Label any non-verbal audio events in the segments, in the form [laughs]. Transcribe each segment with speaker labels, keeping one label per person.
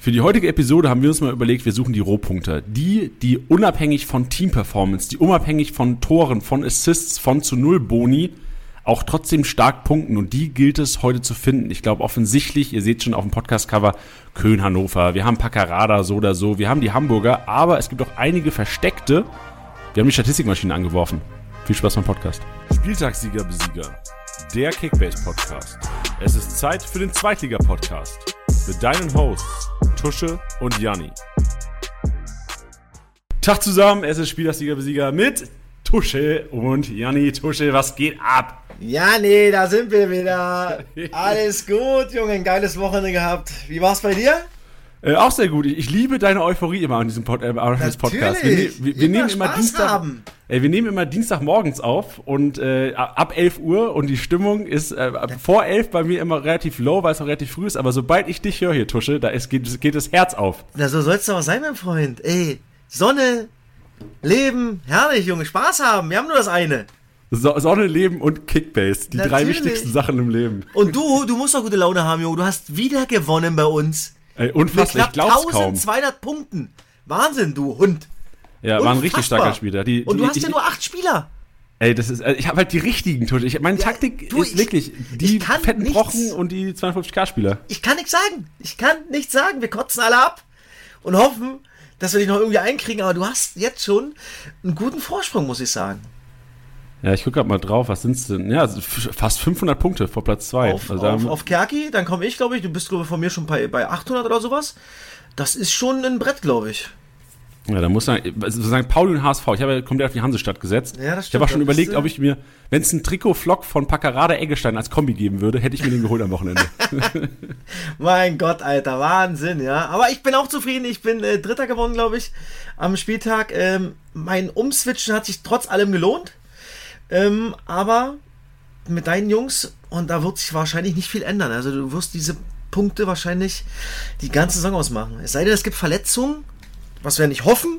Speaker 1: Für die heutige Episode haben wir uns mal überlegt, wir suchen die Rohpunkte. Die, die unabhängig von Teamperformance, die unabhängig von Toren, von Assists, von zu Null Boni, auch trotzdem stark punkten. Und die gilt es heute zu finden. Ich glaube offensichtlich, ihr seht schon auf dem Podcast-Cover, Köln, Hannover, wir haben Paccarada so oder so, wir haben die Hamburger, aber es gibt auch einige versteckte. Wir haben die Statistikmaschine angeworfen. Viel Spaß beim Podcast. Spieltagssieger, Besieger. Der Kickbase-Podcast. Es ist Zeit für den Zweitliga-Podcast. Mit deinen Hosts Tusche und Janni. Tag zusammen, es ist Spielersieger Besieger mit Tusche und Janni. Tusche, was geht ab?
Speaker 2: Ja, nee, da sind wir wieder. [laughs] Alles gut, Junge, ein geiles Wochenende gehabt. Wie war's bei dir?
Speaker 1: Äh, auch sehr gut. Ich liebe deine Euphorie immer an diesem Pod, äh, Podcast. Wir, wir, wir
Speaker 2: Immer
Speaker 1: nehmen immer
Speaker 2: Spaß
Speaker 1: Dienstag,
Speaker 2: haben.
Speaker 1: ey, wir nehmen immer Dienstagmorgens auf und äh, ab 11 Uhr und die Stimmung ist äh, vor 11 bei mir immer relativ low, weil es noch relativ früh ist. Aber sobald ich dich höre hier, Tusche, da ist, geht, geht das Herz auf.
Speaker 2: Na, so soll's doch auch sein, mein Freund. Ey, Sonne, Leben, herrlich, Junge, Spaß haben. Wir haben nur das eine.
Speaker 1: So, Sonne, Leben und Kickbase, die drei
Speaker 2: Natürlich.
Speaker 1: wichtigsten Sachen im Leben.
Speaker 2: Und du, du musst doch gute Laune haben, Junge. Du hast wieder gewonnen bei uns.
Speaker 1: Ey,
Speaker 2: Mit
Speaker 1: unfassbar, ich glaub's kaum.
Speaker 2: 1200 Punkten. Wahnsinn, du Hund.
Speaker 1: Ja, war ein richtig
Speaker 2: Unfassbar.
Speaker 1: starker Spieler. Die,
Speaker 2: Und
Speaker 1: die,
Speaker 2: du hast
Speaker 1: ich,
Speaker 2: ja nur acht Spieler.
Speaker 1: Ey, das ist, äh, ich habe halt die richtigen Tusche. Ich, meine
Speaker 2: Ja,
Speaker 1: Taktik
Speaker 2: du,
Speaker 1: ist
Speaker 2: ich-
Speaker 1: wirklich die
Speaker 2: ich
Speaker 1: fetten
Speaker 2: nichts-
Speaker 1: Brocken und die 52k-Spieler.
Speaker 2: Ich kann nichts sagen. Ich kann nichts sagen. Wir kotzen alle ab und hoffen, dass wir dich noch irgendwie einkriegen. Aber du hast jetzt schon einen guten Vorsprung, muss ich sagen.
Speaker 1: Ja, ich gucke gerade mal drauf, was sind's denn? Ja, fast 500 Punkte vor Platz 2.
Speaker 2: Auf,
Speaker 1: also
Speaker 2: auf, auf Kerki, dann komme ich, glaube ich. Du bist, glaube ich, von mir schon bei, bei 800 oder sowas. Das ist schon ein Brett, glaube ich.
Speaker 1: ja, da muss man, also sagen, Pauli und HSV, ich habe ja komplett auf die Hansestadt gesetzt.
Speaker 2: Ja, das
Speaker 1: ich habe auch
Speaker 2: stimmt,
Speaker 1: schon überlegt,
Speaker 2: du-
Speaker 1: ob ich mir, wenn es einen Trikot-Flock von Paccarada Eggestein als Kombi geben würde, hätte ich mir den geholt am Wochenende. [laughs] [laughs]
Speaker 2: Mein Gott, Alter, Wahnsinn, ja. Aber ich bin auch zufrieden. Ich bin äh, Dritter geworden, glaube ich, am Spieltag. Ähm, mein Umswitchen hat sich trotz allem gelohnt. Ähm, aber mit deinen Jungs, und da wird sich wahrscheinlich nicht viel ändern. Also du wirst diese Punkte wahrscheinlich die ganze Saison ausmachen. Es sei denn, es gibt Verletzungen, was wir nicht hoffen.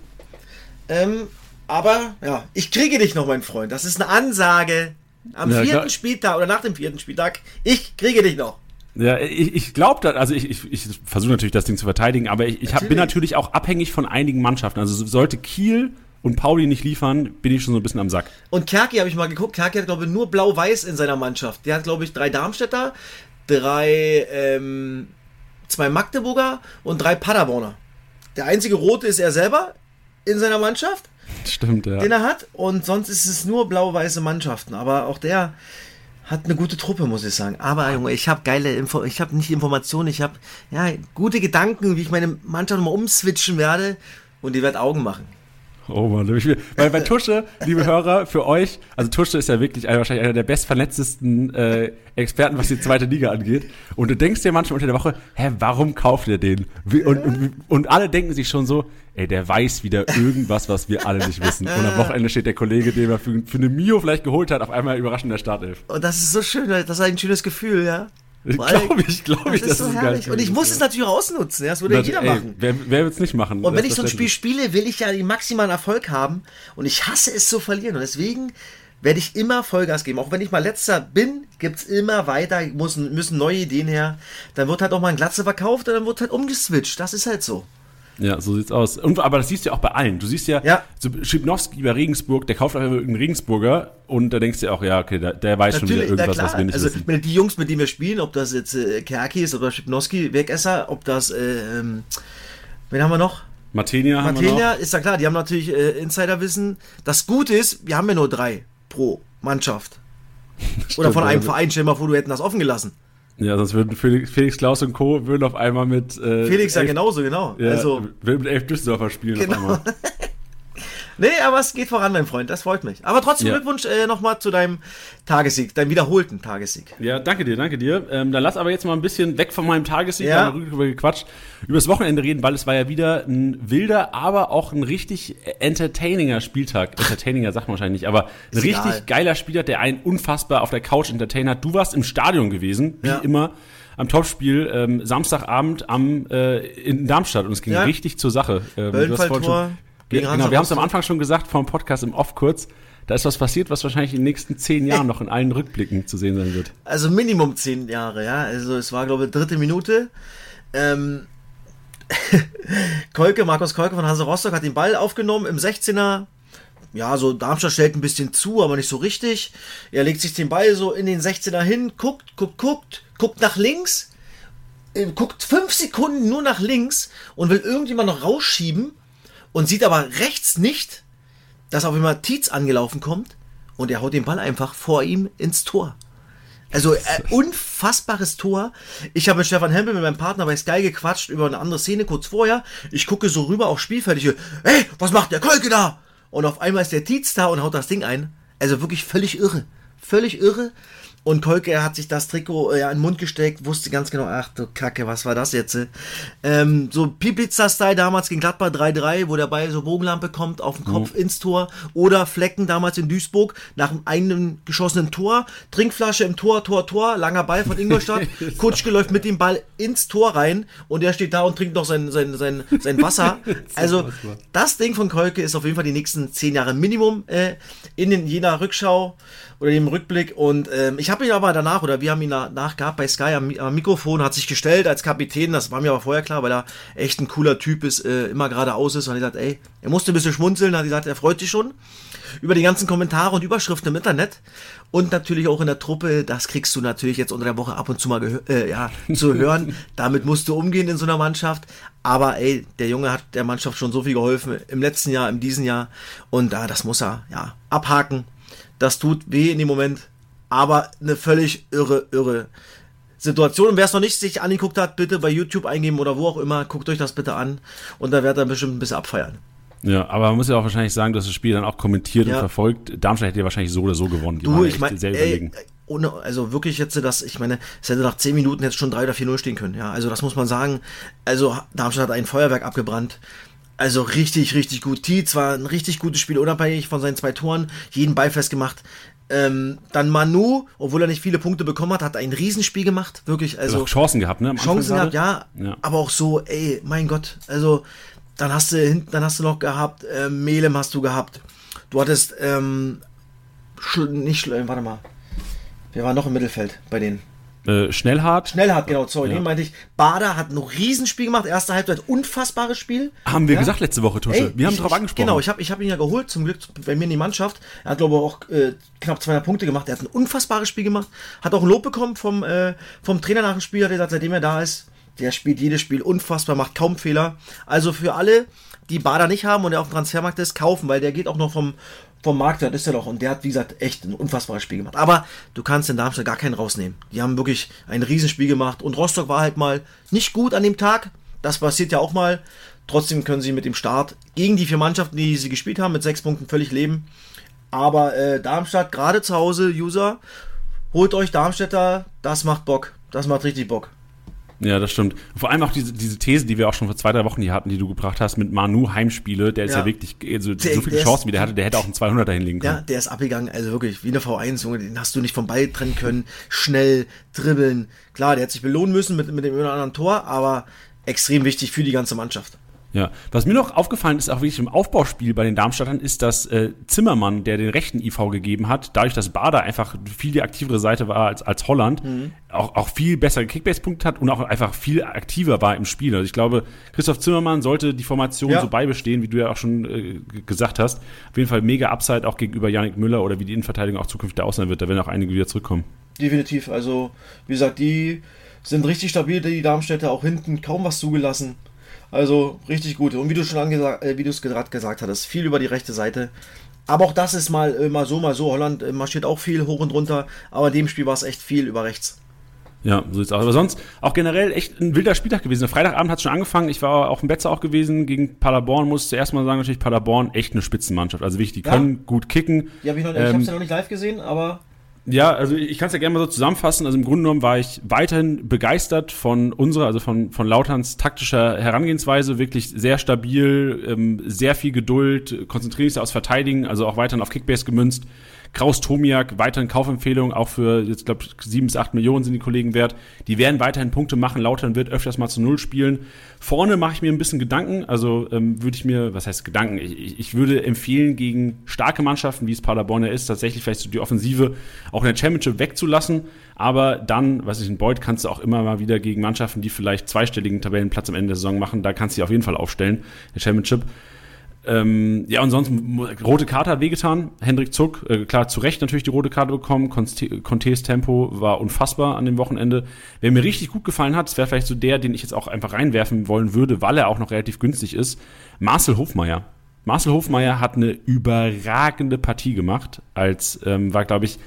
Speaker 2: Ähm, aber ja, ich kriege dich noch, mein Freund. Das ist eine Ansage. Am
Speaker 1: Ja,
Speaker 2: vierten
Speaker 1: klar.
Speaker 2: Spieltag oder nach dem vierten Spieltag, ich kriege dich noch.
Speaker 1: Ja, ich, ich glaube, also ich, ich, ich versuche natürlich das Ding zu verteidigen, aber ich, ich hab, bin
Speaker 2: Natürlich.
Speaker 1: natürlich auch abhängig von einigen Mannschaften. Also sollte Kiel und Pauli nicht liefern, bin ich schon so ein bisschen am Sack.
Speaker 2: Und Kerki habe ich mal geguckt. Kerki hat, glaube ich, nur blau-weiß in seiner Mannschaft. Der hat, glaube ich, drei Darmstädter, drei, ähm, zwei Magdeburger und drei Paderborner. Der einzige Rote ist er selber in seiner Mannschaft,
Speaker 1: Stimmt, ja.
Speaker 2: den er hat. Und sonst ist es nur blau-weiße Mannschaften. Aber auch der hat eine gute Truppe, muss ich sagen. Aber Junge, ich habe geile Info, ich habe nicht Informationen, ich habe ja gute Gedanken, wie ich meine Mannschaft nochmal umswitchen werde. Und die wird Augen machen.
Speaker 1: Oh Mann, ich weil bei Tusche, liebe Hörer, für euch, also Tusche ist ja wirklich einer, wahrscheinlich einer der bestvernetztesten äh, Experten, was die zweite Liga angeht. Und du denkst dir manchmal unter der Woche, hä, warum kauft ihr den? Und, und, und alle denken sich schon so, ey, der weiß wieder irgendwas, was wir alle nicht wissen. Und am Wochenende steht der Kollege, den er für, für eine Mio vielleicht geholt hat, auf einmal überraschend in der Startelf.
Speaker 2: Und das ist so schön, das ist ein schönes Gefühl, ja.
Speaker 1: Glaube ich, glaube ich,
Speaker 2: das ist so herrlich. Und ich muss es natürlich auch ausnutzen. Das würde ja jeder
Speaker 1: Ey,
Speaker 2: machen.
Speaker 1: Wer, wer wird's nicht machen?
Speaker 2: Und wenn ich so ein Spiel spiele, will ich ja den maximalen Erfolg haben. Und ich hasse es zu verlieren. Und deswegen werde ich immer Vollgas geben. Auch wenn ich mal letzter bin, gibt's immer weiter, müssen, müssen neue Ideen her. Dann wird halt auch mal ein Glatze verkauft und dann wird halt umgeswitcht. Das ist halt so.
Speaker 1: Ja, so sieht's aus. Und, aber das siehst du ja auch bei allen. Du siehst ja,
Speaker 2: Ja.
Speaker 1: so Schipnowski bei Regensburg, der kauft einfach irgendeinen Regensburger und da denkst du dir auch, ja, okay, der, der weiß schon wieder irgendwas, was wir nicht
Speaker 2: also
Speaker 1: wissen.
Speaker 2: die Jungs, mit denen wir spielen, ob das jetzt äh, Kerki ist oder Schipnowski, Wegesser, ob das, äh, ähm, wen haben wir noch?
Speaker 1: Matenia haben wir
Speaker 2: Matenia
Speaker 1: noch.
Speaker 2: ist ja klar, die haben natürlich äh, Insiderwissen. Das Gute ist, wir haben ja nur drei pro Mannschaft. [laughs] Oder von
Speaker 1: ja.
Speaker 2: einem Verein, stell mal vor, du hätten das offen gelassen.
Speaker 1: Ja, sonst würden Felix, Felix Klaus und Co. würden auf einmal mit äh,
Speaker 2: Felix ja
Speaker 1: elf-
Speaker 2: genauso, genau.
Speaker 1: Ja,
Speaker 2: Also,
Speaker 1: würden mit elf Düsseldorfer spielen
Speaker 2: Genau.
Speaker 1: auf einmal. [laughs]
Speaker 2: nee, aber es geht voran, mein Freund, das freut mich. Aber trotzdem
Speaker 1: Ja.
Speaker 2: Glückwunsch äh, nochmal zu deinem Tagessieg, deinem wiederholten Tagessieg.
Speaker 1: Ja, danke dir, danke dir. Ähm, dann lass aber jetzt mal ein bisschen weg von meinem Tagessieg,
Speaker 2: Ja.
Speaker 1: ja. darüber gequatscht, über das Wochenende reden, weil es war ja wieder ein wilder, aber auch ein richtig entertaininger Spieltag. Entertaininger sagt man wahrscheinlich nicht, aber ein
Speaker 2: Ist
Speaker 1: richtig
Speaker 2: egal.
Speaker 1: geiler Spieler, der einen unfassbar auf der Couch entertainen hat. Du warst im Stadion gewesen, wie
Speaker 2: Ja.
Speaker 1: immer, am Topspiel, ähm, Samstagabend am, äh, in Darmstadt und es ging
Speaker 2: Ja.
Speaker 1: richtig zur Sache. Ähm, du hast vorhin schon- Ja,
Speaker 2: Hansa
Speaker 1: genau, wir haben es am. Anfang schon gesagt, vom Podcast im Off kurz. Da ist was passiert, was wahrscheinlich in den nächsten zehn Jahren noch in allen Rückblicken zu sehen sein wird.
Speaker 2: Also Minimum zehn Jahre, ja. Also es war, glaube ich, dritte Minute. Ähm, [laughs] Kolke, Markus Kolke von Hansa Rostock hat den Ball aufgenommen im 16er. Ja, so Darmstadt stellt ein bisschen zu, aber nicht so richtig. Er legt sich den Ball so in den 16er hin, guckt, guckt, guckt, guckt nach links, äh, guckt fünf Sekunden nur nach links und will irgendjemand noch rausschieben und sieht aber rechts nicht, dass auf einmal Tietz angelaufen kommt und er haut den Ball einfach vor ihm ins Tor. Also äh, unfassbares Tor. Ich habe mit Stefan Hempel, mit meinem Partner bei Sky gequatscht über eine andere Szene kurz vorher. Ich gucke so rüber aufs Spielfeld. Ich, hey, was macht der Kolke da? Und auf einmal ist der Tietz da und haut das Ding ein. Also wirklich völlig irre. Völlig irre. Und Kolke hat sich das Trikot äh, ja in den Mund gesteckt, wusste ganz genau, ach du Kacke, was war das jetzt? Ähm, so Piplitzer-Style damals gegen Gladbach 3-3, wo der Ball so Bogenlampe kommt, auf den Kopf mhm. ins Tor. Oder Flecken damals in Duisburg, nach einem geschossenen Tor, Trinkflasche im Tor, Tor, Tor, langer Ball von Ingolstadt. [laughs] Kutschke läuft mit dem Ball ins Tor rein und der steht da und trinkt noch sein, sein, sein, sein Wasser. [laughs] Also das Ding von Kolke ist auf jeden Fall die nächsten zehn Jahre Minimum äh, in den jener Rückschau oder dem Rückblick. Und ähm, ich habe ihn aber danach, oder wir haben ihn danach gehabt bei Sky am, am, Mikrofon, hat sich gestellt als Kapitän. Das war mir aber vorher klar, weil er echt ein cooler Typ ist, äh, immer geradeaus ist. Und er hat gesagt, ey, er musste ein bisschen schmunzeln, hat gesagt, er freut sich schon über die ganzen Kommentare und Überschriften im Internet. Und natürlich auch in der Truppe, das kriegst du natürlich jetzt unter der Woche ab und zu mal äh, ja, zu hören. [laughs] Damit musst du umgehen in so einer Mannschaft. Aber ey, der Junge hat der Mannschaft schon so viel geholfen im letzten Jahr, in diesem Jahr. Und äh, das muss er ja abhaken. Das tut weh in dem Moment, aber eine völlig irre, irre Situation. Und wer es noch nicht sich angeguckt hat, bitte bei YouTube eingeben oder wo auch immer, guckt euch das bitte an und da werdet ihr bestimmt ein bisschen abfeiern.
Speaker 1: Ja, aber man muss ja auch wahrscheinlich sagen, dass das Spiel dann auch kommentiert ja. und verfolgt. Darmstadt hätte ja wahrscheinlich so oder so gewonnen.
Speaker 2: Die du, ich meine, ohne, also wirklich jetzt das, ich meine, es hätte nach 10 Minuten jetzt schon 3 oder 4-0 stehen können. Ja, also das muss man sagen. Also Darmstadt hat ein Feuerwerk abgebrannt. Also richtig, richtig gut. Tietz war ein richtig gutes Spiel, unabhängig von seinen zwei Toren, jeden Ball festgemacht. Ähm, dann Manu, obwohl er nicht viele Punkte bekommen hat, hat ein Riesenspiel gemacht, wirklich. Also
Speaker 1: Chancen gehabt, ne?
Speaker 2: Chancen gehabt, ja, ja, Aber auch so, ey, mein Gott. Also dann hast du hinten, dann hast du noch gehabt, äh, Melem hast du gehabt. Du hattest ähm, nicht, warte mal. Wer war noch im Mittelfeld bei denen?
Speaker 1: Äh, Schnellhart.
Speaker 2: Schnellhart, genau, sorry, ja. den meinte ich. Bader hat ein Riesenspiel gemacht, erste Halbzeit, unfassbares Spiel.
Speaker 1: Haben wir ja? gesagt letzte Woche, Tusche. Ey, wir haben drauf angesprochen.
Speaker 2: Genau, ich habe ich hab ihn ja geholt, zum Glück bei mir in die Mannschaft. Er hat, glaube ich, auch äh, knapp 200 Punkte gemacht. Er hat ein unfassbares Spiel gemacht. Hat auch ein Lob bekommen vom, äh, vom Trainer nach dem Spiel, hat er gesagt, seitdem er da ist, der spielt jedes Spiel unfassbar, macht kaum Fehler. Also für alle, die Bader nicht haben und der auf dem Transfermarkt ist, kaufen, weil der geht auch noch vom, vom Markt, das ist er doch. Und der hat, wie gesagt, echt ein unfassbares Spiel gemacht. Aber du kannst in Darmstadt gar keinen rausnehmen. Die haben wirklich ein Riesenspiel gemacht. Und Rostock war halt mal nicht gut an dem Tag. Das passiert ja auch mal. Trotzdem können sie mit dem Start gegen die vier Mannschaften, die sie gespielt haben, mit sechs Punkten völlig leben. Aber äh, Darmstadt, gerade zu Hause, User, holt euch Darmstädter, das macht Bock. Das macht richtig Bock.
Speaker 1: Ja, das stimmt. Vor allem auch diese, diese These, die wir auch schon vor zwei, drei Wochen hier hatten, die du gebracht hast mit Manu Heimspiele, der ist ja, ja wirklich, also, der, so viele Chancen, wie der hatte, der hätte auch einen 200er hinlegen können. Ja,
Speaker 2: der ist abgegangen, also wirklich, wie eine V1, Junge, den hast du nicht vom Ball trennen können, schnell, dribbeln. Klar, der hat sich belohnen müssen mit, mit dem oder anderen Tor, aber extrem wichtig für die ganze Mannschaft.
Speaker 1: Ja, was mir noch aufgefallen ist, auch wirklich im Aufbauspiel bei den Darmstadtern, ist, dass äh, Zimmermann, der den rechten IV gegeben hat, dadurch, dass Bader einfach viel die aktivere Seite war als, als Holland, mhm. auch, auch viel bessere Kickbase-Punkte hat und auch einfach viel aktiver war im Spiel. Also ich glaube, Christoph Zimmermann sollte die Formation ja. so beibestehen, wie du ja auch schon äh, gesagt hast. Auf jeden Fall mega Upside auch gegenüber Yannick Müller oder wie die Innenverteidigung auch zukünftig aussehen wird. Da werden auch einige wieder zurückkommen.
Speaker 2: Definitiv. Also, wie gesagt, die sind richtig stabil, die Darmstädter auch hinten kaum was zugelassen. Also richtig gut. Und wie du schon angesagt, äh, wie du es gerade gesagt hattest, viel über die rechte Seite. Aber auch das ist mal, äh, mal so, mal so. Holland äh, marschiert auch viel hoch und runter. Aber in dem Spiel war es echt viel über rechts.
Speaker 1: Ja, so sieht's aus. Aber sonst auch generell echt ein wilder Spieltag gewesen. Freitagabend hat es schon angefangen. Ich war auch im Betze auch gewesen gegen Paderborn. Muss zuerst mal sagen, natürlich Paderborn echt eine Spitzenmannschaft. Also wichtig, die ja. können gut kicken.
Speaker 2: Ja, hab ich, noch, ähm, ich hab's ja noch nicht live gesehen, aber
Speaker 1: ja, also ich kann es ja gerne mal so zusammenfassen. Also im Grunde genommen war ich weiterhin begeistert von unserer, also von, von Lauterns taktischer Herangehensweise. Wirklich sehr stabil, ähm, sehr viel Geduld, konzentriert sich aufs Verteidigen, also auch weiterhin auf Kickbase gemünzt. Kraus Tomiak, weiterhin Kaufempfehlung, auch für jetzt glaube ich sieben bis acht Millionen sind die Kollegen wert. Die werden weiterhin Punkte machen. Lautern wird öfters mal zu Null spielen. Vorne mache ich mir ein bisschen Gedanken. Also ähm, würde ich mir, was heißt Gedanken? Ich, ich würde empfehlen, gegen starke Mannschaften, wie es Paderborn ist, tatsächlich vielleicht so die Offensive auch in der Championship wegzulassen. Aber dann, was ich in Beuth, kannst du auch immer mal wieder gegen Mannschaften, die vielleicht zweistelligen Tabellenplatz am Ende der Saison machen, da kannst du dich auf jeden Fall aufstellen, der Championship. Ähm, ja, und sonst rote Karte hat wehgetan. Hendrik Zuck, äh, klar, zu Recht natürlich die rote Karte bekommen. Contes Tempo war unfassbar an dem Wochenende. Wer mir richtig gut gefallen hat, das wäre vielleicht so der, den ich jetzt auch einfach reinwerfen wollen würde, weil er auch noch relativ günstig ist. Marcel Hofmeier. Marcel Hofmeier hat eine überragende Partie gemacht, als ähm, war, glaube ich,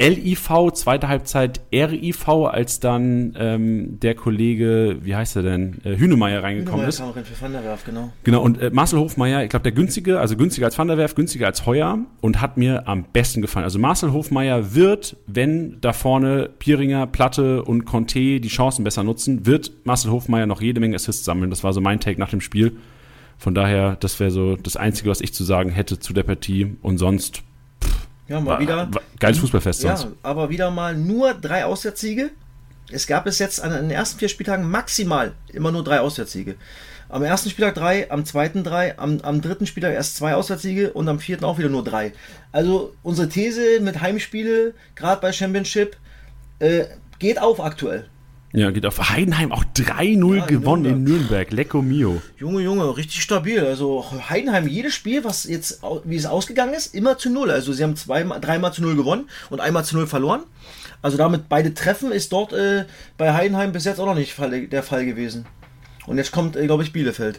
Speaker 1: LIV, zweite Halbzeit RIV, als dann ähm, der Kollege, wie heißt er denn, äh, Hünemeyer reingekommen ist. Kam für Van der Werf, genau. Genau, und äh, Marcel Hofmeier, ich glaube der günstige, also günstiger als Van der Werf, günstiger als Heuer und hat mir am besten gefallen. Also Marcel Hofmeier wird, wenn da vorne Pieringer, Platte und Conte die Chancen besser nutzen, wird Marcel Hofmeier noch jede Menge Assists sammeln. Das war so mein Take nach dem Spiel. Von daher, das wäre so das Einzige, was ich zu sagen hätte zu der Partie. Und sonst
Speaker 2: ja, mal war, wieder. War
Speaker 1: geiles Fußballfest
Speaker 2: sonst. Ja, aber wieder mal nur drei Auswärtssiege. Es gab bis jetzt an den ersten vier Spieltagen maximal immer nur drei Auswärtssiege. Am ersten Spieltag drei, am zweiten drei, am, am dritten Spieltag erst zwei Auswärtssiege und am vierten auch wieder nur drei. Also unsere These mit Heimspiele, gerade bei Championship, äh, geht auf aktuell.
Speaker 1: Ja, geht auf Heidenheim auch 3-0 ja, gewonnen in Nürnberg. Lecco Mio.
Speaker 2: Junge, Junge, richtig stabil. Also Heidenheim, jedes Spiel, was jetzt, wie es ausgegangen ist, immer zu Null. Also sie haben zweimal, dreimal zu Null gewonnen und einmal zu Null verloren. Also damit beide Treffen ist dort äh, bei Heidenheim bis jetzt auch noch nicht der Fall gewesen. Und jetzt kommt, äh, glaube ich, Bielefeld.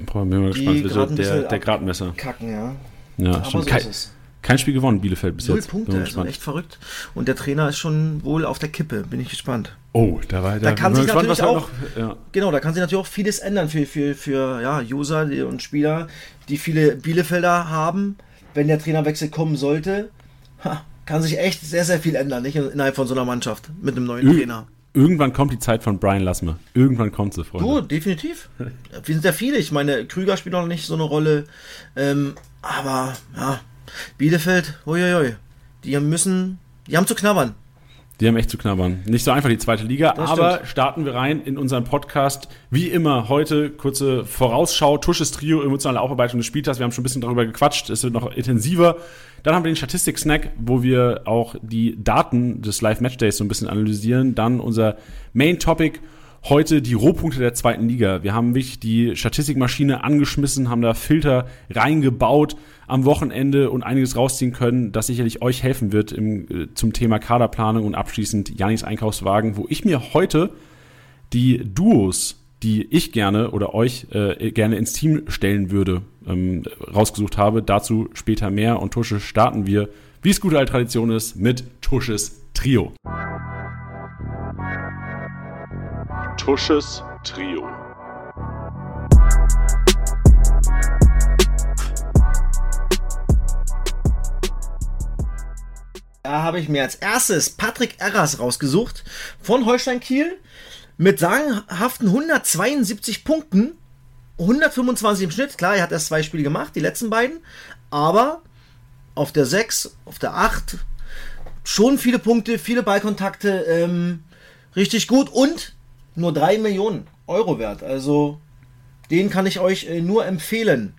Speaker 1: Boah, bin mal gespannt, wie so der, der Gradmesser.
Speaker 2: Kacken, ja.
Speaker 1: Ja, Aber stimmt. So ist kein Spiel gewonnen, Bielefeld bis
Speaker 2: Null
Speaker 1: jetzt.
Speaker 2: Null Punkte, also echt verrückt. Und der Trainer ist schon wohl auf der Kippe, bin ich gespannt.
Speaker 1: Oh, da war
Speaker 2: da kann sich gespannt, natürlich auch, noch, ja. genau, da kann sich natürlich auch vieles ändern für, für, für ja, User und Spieler, die viele Bielefelder haben. Wenn der Trainerwechsel kommen sollte, ha, kann sich echt sehr, sehr viel ändern, nicht innerhalb von so einer Mannschaft mit einem neuen Ö Trainer.
Speaker 1: Irgendwann kommt die Zeit von Brian Lassme. Irgendwann kommt sie, Freunde.
Speaker 2: Du, definitiv. [laughs] Wir sind ja viele. Ich meine, Krüger spielt noch nicht so eine Rolle. Ähm, aber, ja, Bielefeld, uiuiui, die müssen, die haben zu knabbern.
Speaker 1: Die haben echt zu knabbern. Nicht so einfach die zweite Liga, das aber stimmt. starten wir rein in unseren Podcast. Wie immer heute kurze Vorausschau, Tusches Trio, emotionale Aufarbeitung des Spieltags. Wir haben schon ein bisschen darüber gequatscht, es wird noch intensiver. Dann haben wir den Statistik-Snack, wo wir auch die Daten des Live-Matchdays so ein bisschen analysieren. Dann unser Main-Topic heute die Rohpunkte der zweiten Liga. Wir haben wirklich die Statistikmaschine angeschmissen, haben da Filter reingebaut am Wochenende und einiges rausziehen können, das sicherlich euch helfen wird im, äh, zum Thema Kaderplanung und abschließend Janis Einkaufswagen, wo ich mir heute die Duos, die ich gerne oder euch äh, gerne ins Team stellen würde, ähm, rausgesucht habe. Dazu später mehr und Tusche starten wir, wie es gute alte Tradition ist, mit Tusches Trio. Tusches Trio.
Speaker 2: Da habe ich mir als erstes Patrick Erras rausgesucht von Holstein Kiel mit sagenhaften 172 Punkten, 125 im Schnitt. Klar, er hat erst zwei Spiele gemacht, die letzten beiden, aber auf der 6, auf der 8 schon viele Punkte, viele Ballkontakte, ähm, richtig gut und nur 3 Millionen Euro wert. Also den kann ich euch äh, nur empfehlen.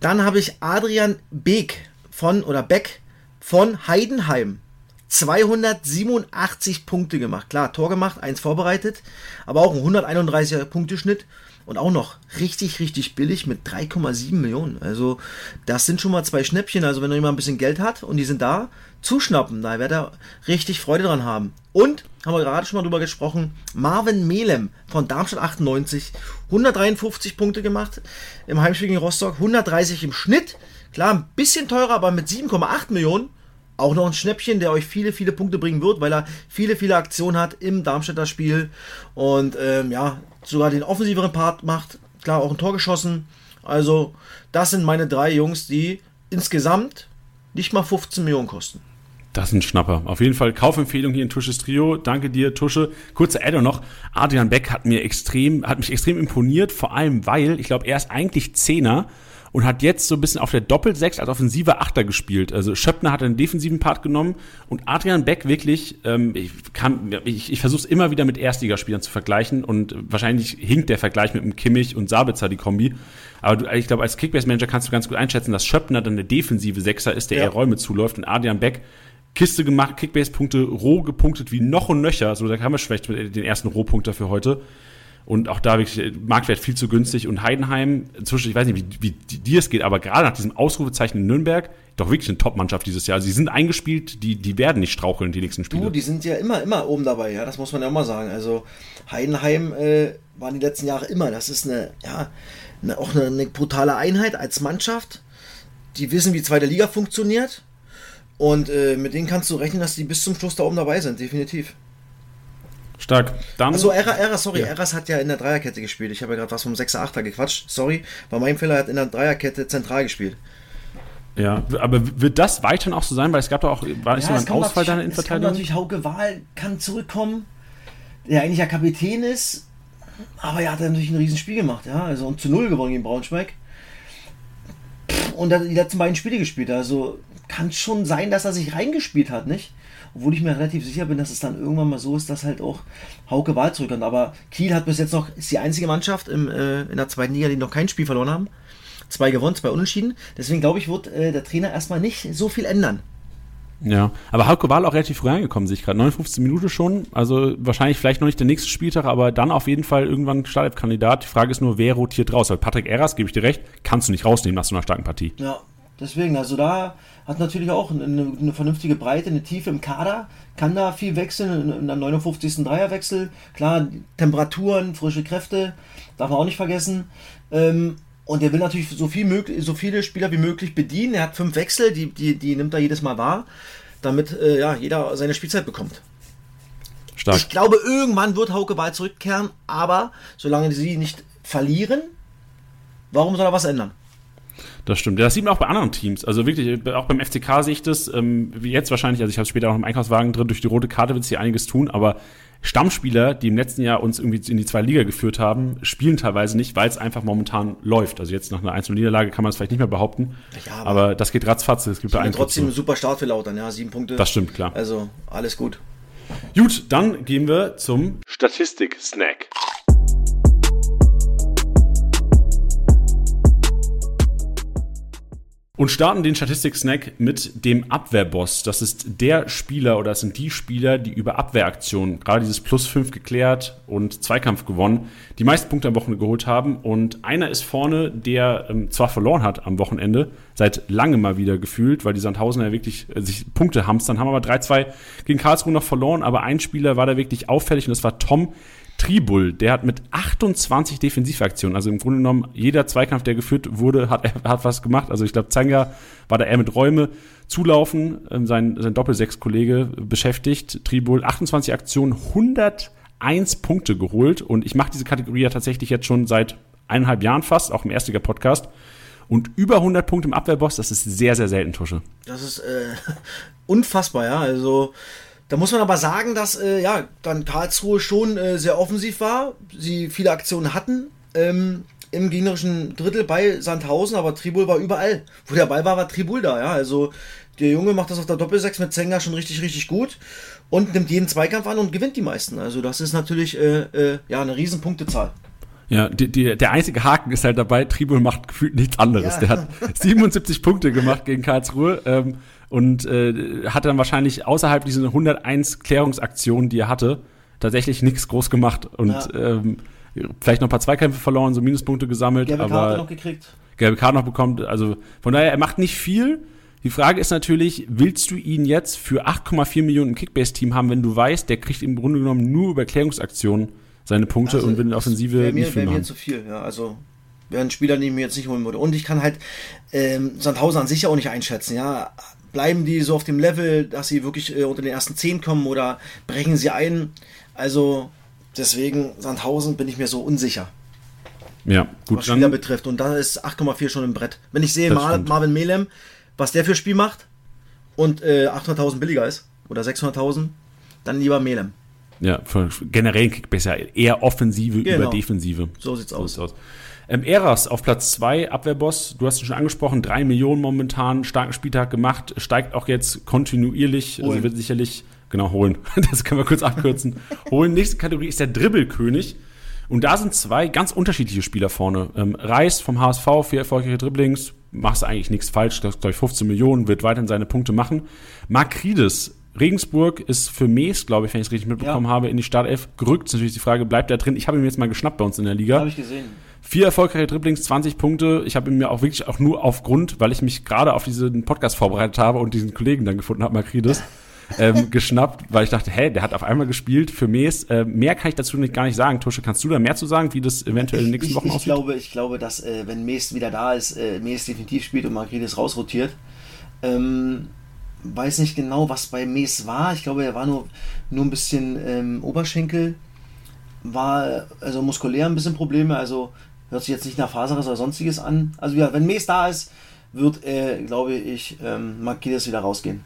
Speaker 2: Dann habe ich Adrian Beck von oder Beck von Heidenheim. 287 Punkte gemacht. Klar, Tor gemacht, eins vorbereitet, aber auch ein 131er Punkteschnitt und auch noch richtig, richtig billig mit 3,7 Millionen. Also, das sind schon mal zwei Schnäppchen. Also, wenn jemand ein bisschen Geld hat und die sind da, zuschnappen. Da wird er richtig Freude dran haben. Und, haben wir gerade schon mal drüber gesprochen, Marvin Melem von Darmstadt 98, 153 Punkte gemacht im Heimspiel gegen Rostock, 130 im Schnitt. Klar, ein bisschen teurer, aber mit 7,8 Millionen. Auch noch ein Schnäppchen, der euch viele, viele Punkte bringen wird, weil er viele, viele Aktionen hat im Darmstädter Spiel und ähm, ja, sogar den offensiveren Part macht. Klar, auch ein Tor geschossen. Also, das sind meine drei Jungs, die insgesamt nicht mal 15 Millionen kosten.
Speaker 1: Das ist ein Schnapper. Auf jeden Fall Kaufempfehlung hier in Tusches Trio. Danke dir, Tusche. Kurzer Adder noch. Adrian Beck hat mir extrem, hat mich extrem imponiert, vor allem weil, ich glaube, er ist eigentlich Zehner und hat jetzt so ein bisschen auf der Doppelsechs als offensiver Achter gespielt. Also Schöppner hat einen defensiven Part genommen und Adrian Beck wirklich, ähm, ich, kann, ich, ich versuche es immer wieder mit Erstligaspielern zu vergleichen und wahrscheinlich hinkt der Vergleich mit dem Kimmich und Sabitzer die Kombi. Aber du, ich glaube, als Kickbase-Manager kannst du ganz gut einschätzen, dass Schöppner dann der defensive Sechser ist, der ja. eher Räume zuläuft und Adrian Beck Kiste gemacht, Kickbase-Punkte roh gepunktet wie noch und nöcher. So, da haben wir vielleicht den ersten Rohpunkter für heute. Und auch da wirklich Marktwert viel zu günstig. Und Heidenheim, inzwischen, ich weiß nicht, wie, wie dir es geht, aber gerade nach diesem Ausrufezeichen in Nürnberg, doch wirklich eine Top-Mannschaft dieses Jahr. Sie sind eingespielt, die, die werden nicht straucheln, die nächsten Spiele.
Speaker 2: Du, die sind ja immer, immer oben dabei, ja, das muss man ja immer sagen. Also Heidenheim äh, waren die letzten Jahre immer. Das ist eine, ja, eine, auch eine, eine brutale Einheit als Mannschaft. Die wissen, wie zweite Liga funktioniert. Und äh, mit denen kannst du rechnen, dass die bis zum Schluss da oben dabei sind, definitiv.
Speaker 1: Stark.
Speaker 2: Dann, also Eras, Eras sorry, ja. Eras hat ja in der Dreierkette gespielt. Ich habe ja gerade was vom 6er 8er gequatscht. Sorry, war mein Fehler, hat in der Dreierkette zentral gespielt.
Speaker 1: Ja, aber wird das weiterhin auch so sein? Weil es gab doch auch, war ja, so ein Ausfall da in Verteidigung?
Speaker 2: natürlich Hauke Wahl kann zurückkommen, der eigentlich ja Kapitän ist, aber er hat natürlich ein Riesenspiel gemacht, ja, also und zu Null gewonnen gegen Braunschweig. Und hat die letzten beiden Spiele gespielt, also kann schon sein, dass er sich reingespielt hat, nicht? obwohl ich mir relativ sicher bin, dass es dann irgendwann mal so ist, dass halt auch Hauke Wahl zurückkommt. Aber Kiel hat bis jetzt noch, ist die einzige Mannschaft im, äh, in der zweiten Liga, die noch kein Spiel verloren haben. Zwei gewonnen, zwei unentschieden. Deswegen glaube ich, wird äh, der Trainer erstmal nicht so viel ändern.
Speaker 1: Ja, aber Hauke Wahl auch relativ früh reingekommen, sehe ich gerade. 59 Minuten schon. Also wahrscheinlich vielleicht noch nicht der nächste Spieltag, aber dann auf jeden Fall irgendwann Startelf-Kandidat. Die Frage ist nur, wer rotiert raus? Weil Patrick Eras, gebe ich dir recht, kannst du nicht rausnehmen nach so einer starken Partie.
Speaker 2: Ja, deswegen, also da hat natürlich auch eine, eine, vernünftige Breite, eine Tiefe im Kader, kann da viel wechseln, in einem 59. Dreierwechsel. Klar, Temperaturen, frische Kräfte, darf man auch nicht vergessen. Ähm, und er will natürlich so, viel möglich, so viele Spieler wie möglich bedienen. Er hat fünf Wechsel, die, die, die nimmt er jedes Mal wahr, damit äh, ja, jeder seine Spielzeit bekommt. Stark. Ich glaube, irgendwann wird Hauke Ball zurückkehren, aber solange sie nicht verlieren, warum soll er was ändern?
Speaker 1: Das stimmt. Das sieht man auch bei anderen Teams. Also wirklich, auch beim FCK sehe ich das, ähm, wie jetzt wahrscheinlich, also ich habe später auch im Einkaufswagen drin, durch die rote Karte wird sich hier einiges tun, aber Stammspieler, die im letzten Jahr uns irgendwie in die zwei Liga geführt haben, spielen teilweise nicht, weil es einfach momentan läuft. Also jetzt nach einer einzelnen Niederlage kann man es vielleicht nicht mehr behaupten. Ja, aber, aber, das geht ratzfatz. Es gibt
Speaker 2: trotzdem einen super Start für Lautern, ja, sieben Punkte.
Speaker 1: Das stimmt, klar.
Speaker 2: Also alles gut.
Speaker 1: Gut, dann gehen wir zum Statistik-Snack. Und starten den Statistik-Snack mit dem Abwehrboss. Das ist der Spieler oder das sind die Spieler, die über Abwehraktionen, gerade dieses Plus 5 geklärt und Zweikampf gewonnen, die meisten Punkte am Wochenende geholt haben. Und einer ist vorne, der ähm, zwar verloren hat am Wochenende, seit langem mal wieder gefühlt, weil die Sandhausen ja wirklich äh, sich Punkte hamstern, haben aber 3-2 gegen Karlsruhe noch verloren. Aber ein Spieler war da wirklich auffällig und das war Tom Tribul, der hat mit 28 Defensivaktionen, also im Grunde genommen jeder Zweikampf, der geführt wurde, hat, hat was gemacht. Also ich glaube, Zanga war da eher mit Räume zulaufen, ähm, sein, sein Doppelsechs-Kollege beschäftigt. Tribul 28 Aktionen, 101 Punkte geholt und ich mache diese Kategorie ja tatsächlich jetzt schon seit eineinhalb Jahren fast, auch im Erstliga-Podcast. Und über 100 Punkte im Abwehrboss, das ist sehr, sehr selten, Tusche.
Speaker 2: Das ist äh, [laughs] unfassbar, ja. Also da muss man aber sagen, dass äh, ja, dann Karlsruhe schon äh, sehr offensiv war, sie viele Aktionen hatten ähm, im gegnerischen Drittel bei Sandhausen, aber Tribul war überall. Wo der Ball war, war Tribul da, ja. Also der Junge macht das auf der Doppelsechs mit Zenga schon richtig, richtig gut und nimmt jeden Zweikampf an und gewinnt die meisten. Also das ist natürlich äh, äh, ja eine riesen Punktezahl.
Speaker 1: Ja, die, die, der einzige Haken ist halt dabei, Tribul macht gefühlt nichts anderes. Ja. Der hat [laughs] 77 Punkte gemacht gegen Karlsruhe. Ähm, und äh, hat dann wahrscheinlich außerhalb dieser 101 Klärungsaktionen, die er hatte, tatsächlich nichts groß gemacht und ja. ähm, vielleicht noch ein paar Zweikämpfe verloren, so Minuspunkte gesammelt, gelbe aber Karte noch gekriegt. gelbe Karte noch bekommt. Also von daher, er macht nicht viel. Die Frage ist natürlich, willst du ihn jetzt für 8,4 Millionen im Kickbase-Team haben, wenn du weißt, der kriegt im Grunde genommen nur über Klärungsaktionen seine Punkte also, und will in der Offensive
Speaker 2: mir, nicht viel machen. mir zu viel, ja. Also wäre ein Spieler, den ich mir jetzt nicht holen würde. Und ich kann halt ähm, Sandhausen an sich ja auch nicht einschätzen, ja bleiben die so auf dem Level, dass sie wirklich äh, unter den ersten zehn kommen oder brechen sie ein? Also deswegen Sandhausen bin ich mir so unsicher.
Speaker 1: Ja,
Speaker 2: gut. Was Spieler betrifft. Und da ist 8,4 schon im Brett. Wenn ich sehe, Mar Marvin Melem, was der für Spiel macht und äh, 800.000 billiger ist oder 600.000, dann lieber Melem.
Speaker 1: Ja, für generell Kickbase ja eher Offensive
Speaker 2: Genau.
Speaker 1: über Defensive.
Speaker 2: So sieht's aus.
Speaker 1: aus. Ähm, Eras auf Platz 2, Abwehrboss, du hast ihn schon angesprochen, 3 Millionen momentan, starken Spieltag gemacht, steigt auch jetzt kontinuierlich, also
Speaker 2: Holen.
Speaker 1: wird sicherlich, genau, holen, [laughs] das können wir kurz abkürzen, holen. Nächste Kategorie ist der Dribbelkönig. Und da sind zwei ganz unterschiedliche Spieler vorne. Ähm, Reis vom HSV, vier erfolgreiche Dribblings, machst eigentlich nichts falsch, das glaube ich 15 Millionen, wird weiterhin seine Punkte machen. Markrides, Regensburg ist für Mees, glaube ich, wenn ich es richtig mitbekommen
Speaker 2: Ja.
Speaker 1: habe, in die Startelf gerückt. Ist natürlich die Frage, bleibt er drin? Ich habe ihn jetzt mal geschnappt bei uns in der Liga.
Speaker 2: Habe ich gesehen.
Speaker 1: Vier erfolgreiche Dribblings, 20 Punkte. Ich habe ihn mir auch wirklich auch nur aufgrund, weil ich mich gerade auf diesen Podcast vorbereitet habe und diesen Kollegen dann gefunden habe, Makridis, [laughs] ähm, geschnappt, weil ich dachte, hä, der hat auf einmal gespielt für Mees. Äh, mehr kann ich dazu nicht, gar nicht sagen. Tusche, kannst du da mehr zu sagen, wie das eventuell in den nächsten
Speaker 2: ich,
Speaker 1: Wochen
Speaker 2: ich
Speaker 1: aussieht?
Speaker 2: glaube, ich glaube, dass äh, wenn Meest wieder da ist, äh, Meest definitiv spielt und Margredis rausrotiert. Ähm, weiß nicht genau, was bei Mees war. Ich glaube, er war nur, nur ein bisschen ähm, Oberschenkel. War also muskulär ein bisschen Probleme. Also hört sich jetzt nicht nach Faseres oder sonstiges an. Also ja, wenn Mees da ist, wird, äh, glaube ich, ähm, Margredis wieder rausgehen.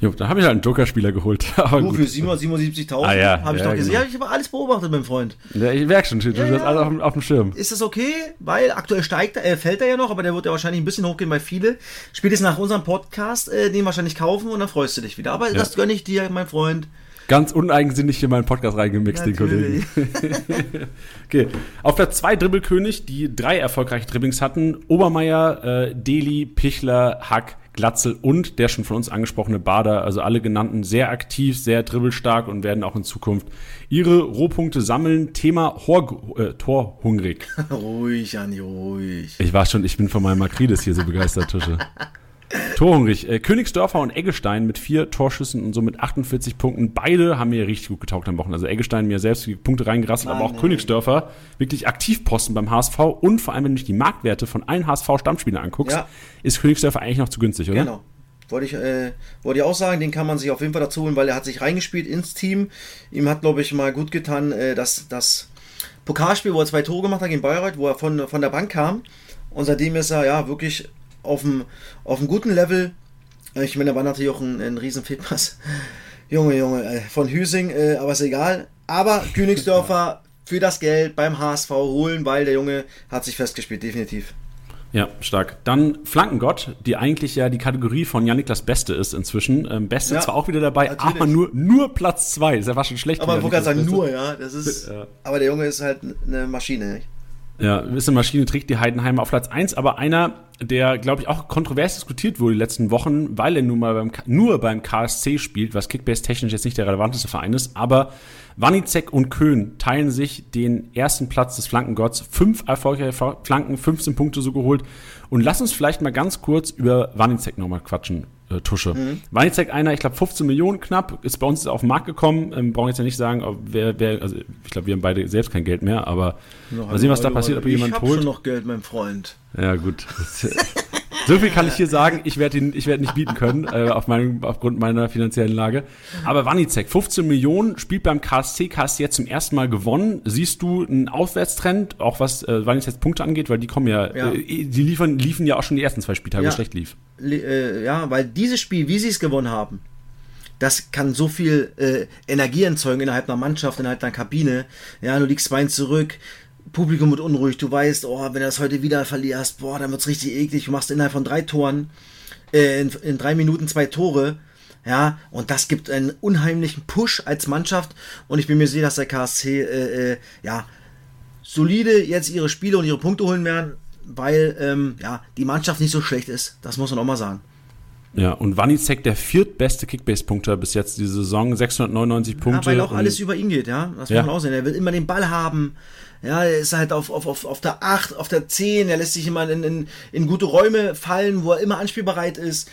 Speaker 1: Jo, da habe ich halt einen Joker-Spieler geholt. [laughs] Aber
Speaker 2: Nur
Speaker 1: gut.
Speaker 2: für 777.000
Speaker 1: Ah, ja,
Speaker 2: habe ich
Speaker 1: ja,
Speaker 2: doch gesehen.
Speaker 1: genau.
Speaker 2: Ja, ich habe alles beobachtet, mein Freund.
Speaker 1: Ja, ich merke schon, du hast
Speaker 2: ja.
Speaker 1: alles auf, dem- auf dem Schirm.
Speaker 2: ist das okay, weil aktuell steigt er, äh, fällt er ja noch, aber der wird ja wahrscheinlich ein bisschen hochgehen bei viele. Spätestens nach unserem Podcast äh, den wahrscheinlich kaufen und dann freust du dich wieder. Aber das gönne ich dir, mein Freund.
Speaker 1: Ganz uneigensinnig hier in meinen Podcast reingemixt, den Kollegen. [laughs] Okay, auf Platz 2 Dribbelkönig, die drei erfolgreiche Dribblings hatten. Obermeier, äh, Deli, Pichler, Hack, Glatzel und der schon von uns angesprochene Bader, also alle genannten, sehr aktiv, sehr dribbelstark und werden auch in Zukunft ihre Rohpunkte sammeln. Thema Hor äh, Torhungrig. [laughs]
Speaker 2: ruhig, Andi, ruhig.
Speaker 1: Ich war schon, ich bin von meinem Makrides hier so begeistert, Tische. [laughs] Torhungrig. Äh, Königsdörfer und Eggestein mit vier Torschüssen und so mit 48 Punkten. Beide haben mir richtig gut getaugt am Wochenende. Also Eggestein mir selbst die Punkte reingerasselt, aber auch
Speaker 2: Mann, ey.
Speaker 1: Königsdörfer wirklich Aktivposten beim HSV. Und vor allem, wenn du dich die Marktwerte von allen HSV-Stammspielern anguckst,
Speaker 2: Ja.
Speaker 1: ist Königsdörfer eigentlich noch zu günstig, oder?
Speaker 2: Genau. Wollte ich, äh, wollte ich auch sagen, den kann man sich auf jeden Fall dazu holen, weil er hat sich reingespielt ins Team. Ihm hat, glaube ich, mal gut getan, äh, dass das Pokalspiel, wo er zwei Tore gemacht hat gegen Bayreuth, wo er von, von der Bank kam. Und seitdem ist er ja wirklich auf einem auf einem guten Level. Äh, Ich meine, da war natürlich auch ein, ein riesen Fehlpass. [laughs] Junge, Junge, von Hüsing, äh, aber ist egal. Aber Königsdörfer für das Geld beim HSV holen, weil der Junge hat sich festgespielt, definitiv.
Speaker 1: Ja, stark. Dann Flankengott, die eigentlich ja die Kategorie von Janiklas Beste ist inzwischen. Ähm, Beste
Speaker 2: Ja,
Speaker 1: zwar auch wieder dabei,
Speaker 2: natürlich.
Speaker 1: aber nur, nur Platz zwei. Ist ja fast schon schlecht.
Speaker 2: Aber ich wollte gerade sagen,
Speaker 1: Beste.
Speaker 2: nur, ja. Das ist.
Speaker 1: Ja.
Speaker 2: Aber der Junge ist halt eine Maschine. Nicht?
Speaker 1: Ja, eine Maschine, trägt die Heidenheimer auf Platz 1, aber einer, der, glaube ich, auch kontrovers diskutiert wurde die letzten Wochen, weil er nun mal beim, nur beim KSC spielt, was Kickbase technisch jetzt nicht der relevanteste Verein ist, aber Wanizek und Köhn teilen sich den ersten Platz des Flankengotts. Fünf erfolgreiche Flanken, 15 Punkte so geholt. Und lass uns vielleicht mal ganz kurz über Wanizek nochmal quatschen, äh, Tusche.
Speaker 2: Mhm.
Speaker 1: Wanizek einer, ich glaube 15 Millionen knapp, ist bei uns auf den Markt gekommen. Ähm, brauchen jetzt ja nicht sagen, ob wer, wer, also ich glaube, wir haben beide selbst kein Geld mehr, aber mal sehen, was da passiert, ob jemand
Speaker 2: ich hab
Speaker 1: holt.
Speaker 2: schon noch Geld, mein Freund.
Speaker 1: Ja, gut. [laughs] So viel kann ich hier sagen. Ich werde ihn, ich werde nicht bieten können, äh, auf meinem, aufgrund meiner finanziellen Lage. Aber Wanizek, 15 Millionen, spielt beim KSC, KSC jetzt zum ersten Mal gewonnen. Siehst du einen Aufwärtstrend, auch was äh, Wanizeks Punkte angeht, weil die kommen ja,
Speaker 2: Ja.
Speaker 1: Äh, die liefern, liefen ja auch schon die ersten zwei Spieltage, wo
Speaker 2: Ja.
Speaker 1: es schlecht lief.
Speaker 2: Le- Äh, ja, weil dieses Spiel, wie sie es gewonnen haben, das kann so viel äh, Energie erzeugen innerhalb einer Mannschaft, innerhalb einer Kabine. Ja, du liegst 2 zurück, Publikum wird unruhig, du weißt, oh, wenn du das heute wieder verlierst, boah, dann wird's richtig eklig. Du machst innerhalb von drei Toren, äh, in, in drei Minuten zwei Tore. Ja, und das gibt einen unheimlichen Push als Mannschaft. Und ich bin mir sicher, dass der KSC, äh, äh, ja, solide jetzt ihre Spiele und ihre Punkte holen werden, weil, ähm, ja, die Mannschaft nicht so schlecht ist. Das muss man auch mal sagen.
Speaker 1: Ja, und Wanizek, der viertbeste Kickbase-Punkter bis jetzt diese Saison, 699 Punkte.
Speaker 2: Ja, weil auch alles über ihn geht, ja. Das
Speaker 1: Ja.
Speaker 2: muss man auch sehen. Er will immer den Ball haben. Ja, er ist halt auf, auf, auf, auf der 8, auf der 10. Er lässt sich immer in, in, in gute Räume fallen, wo er immer anspielbereit ist.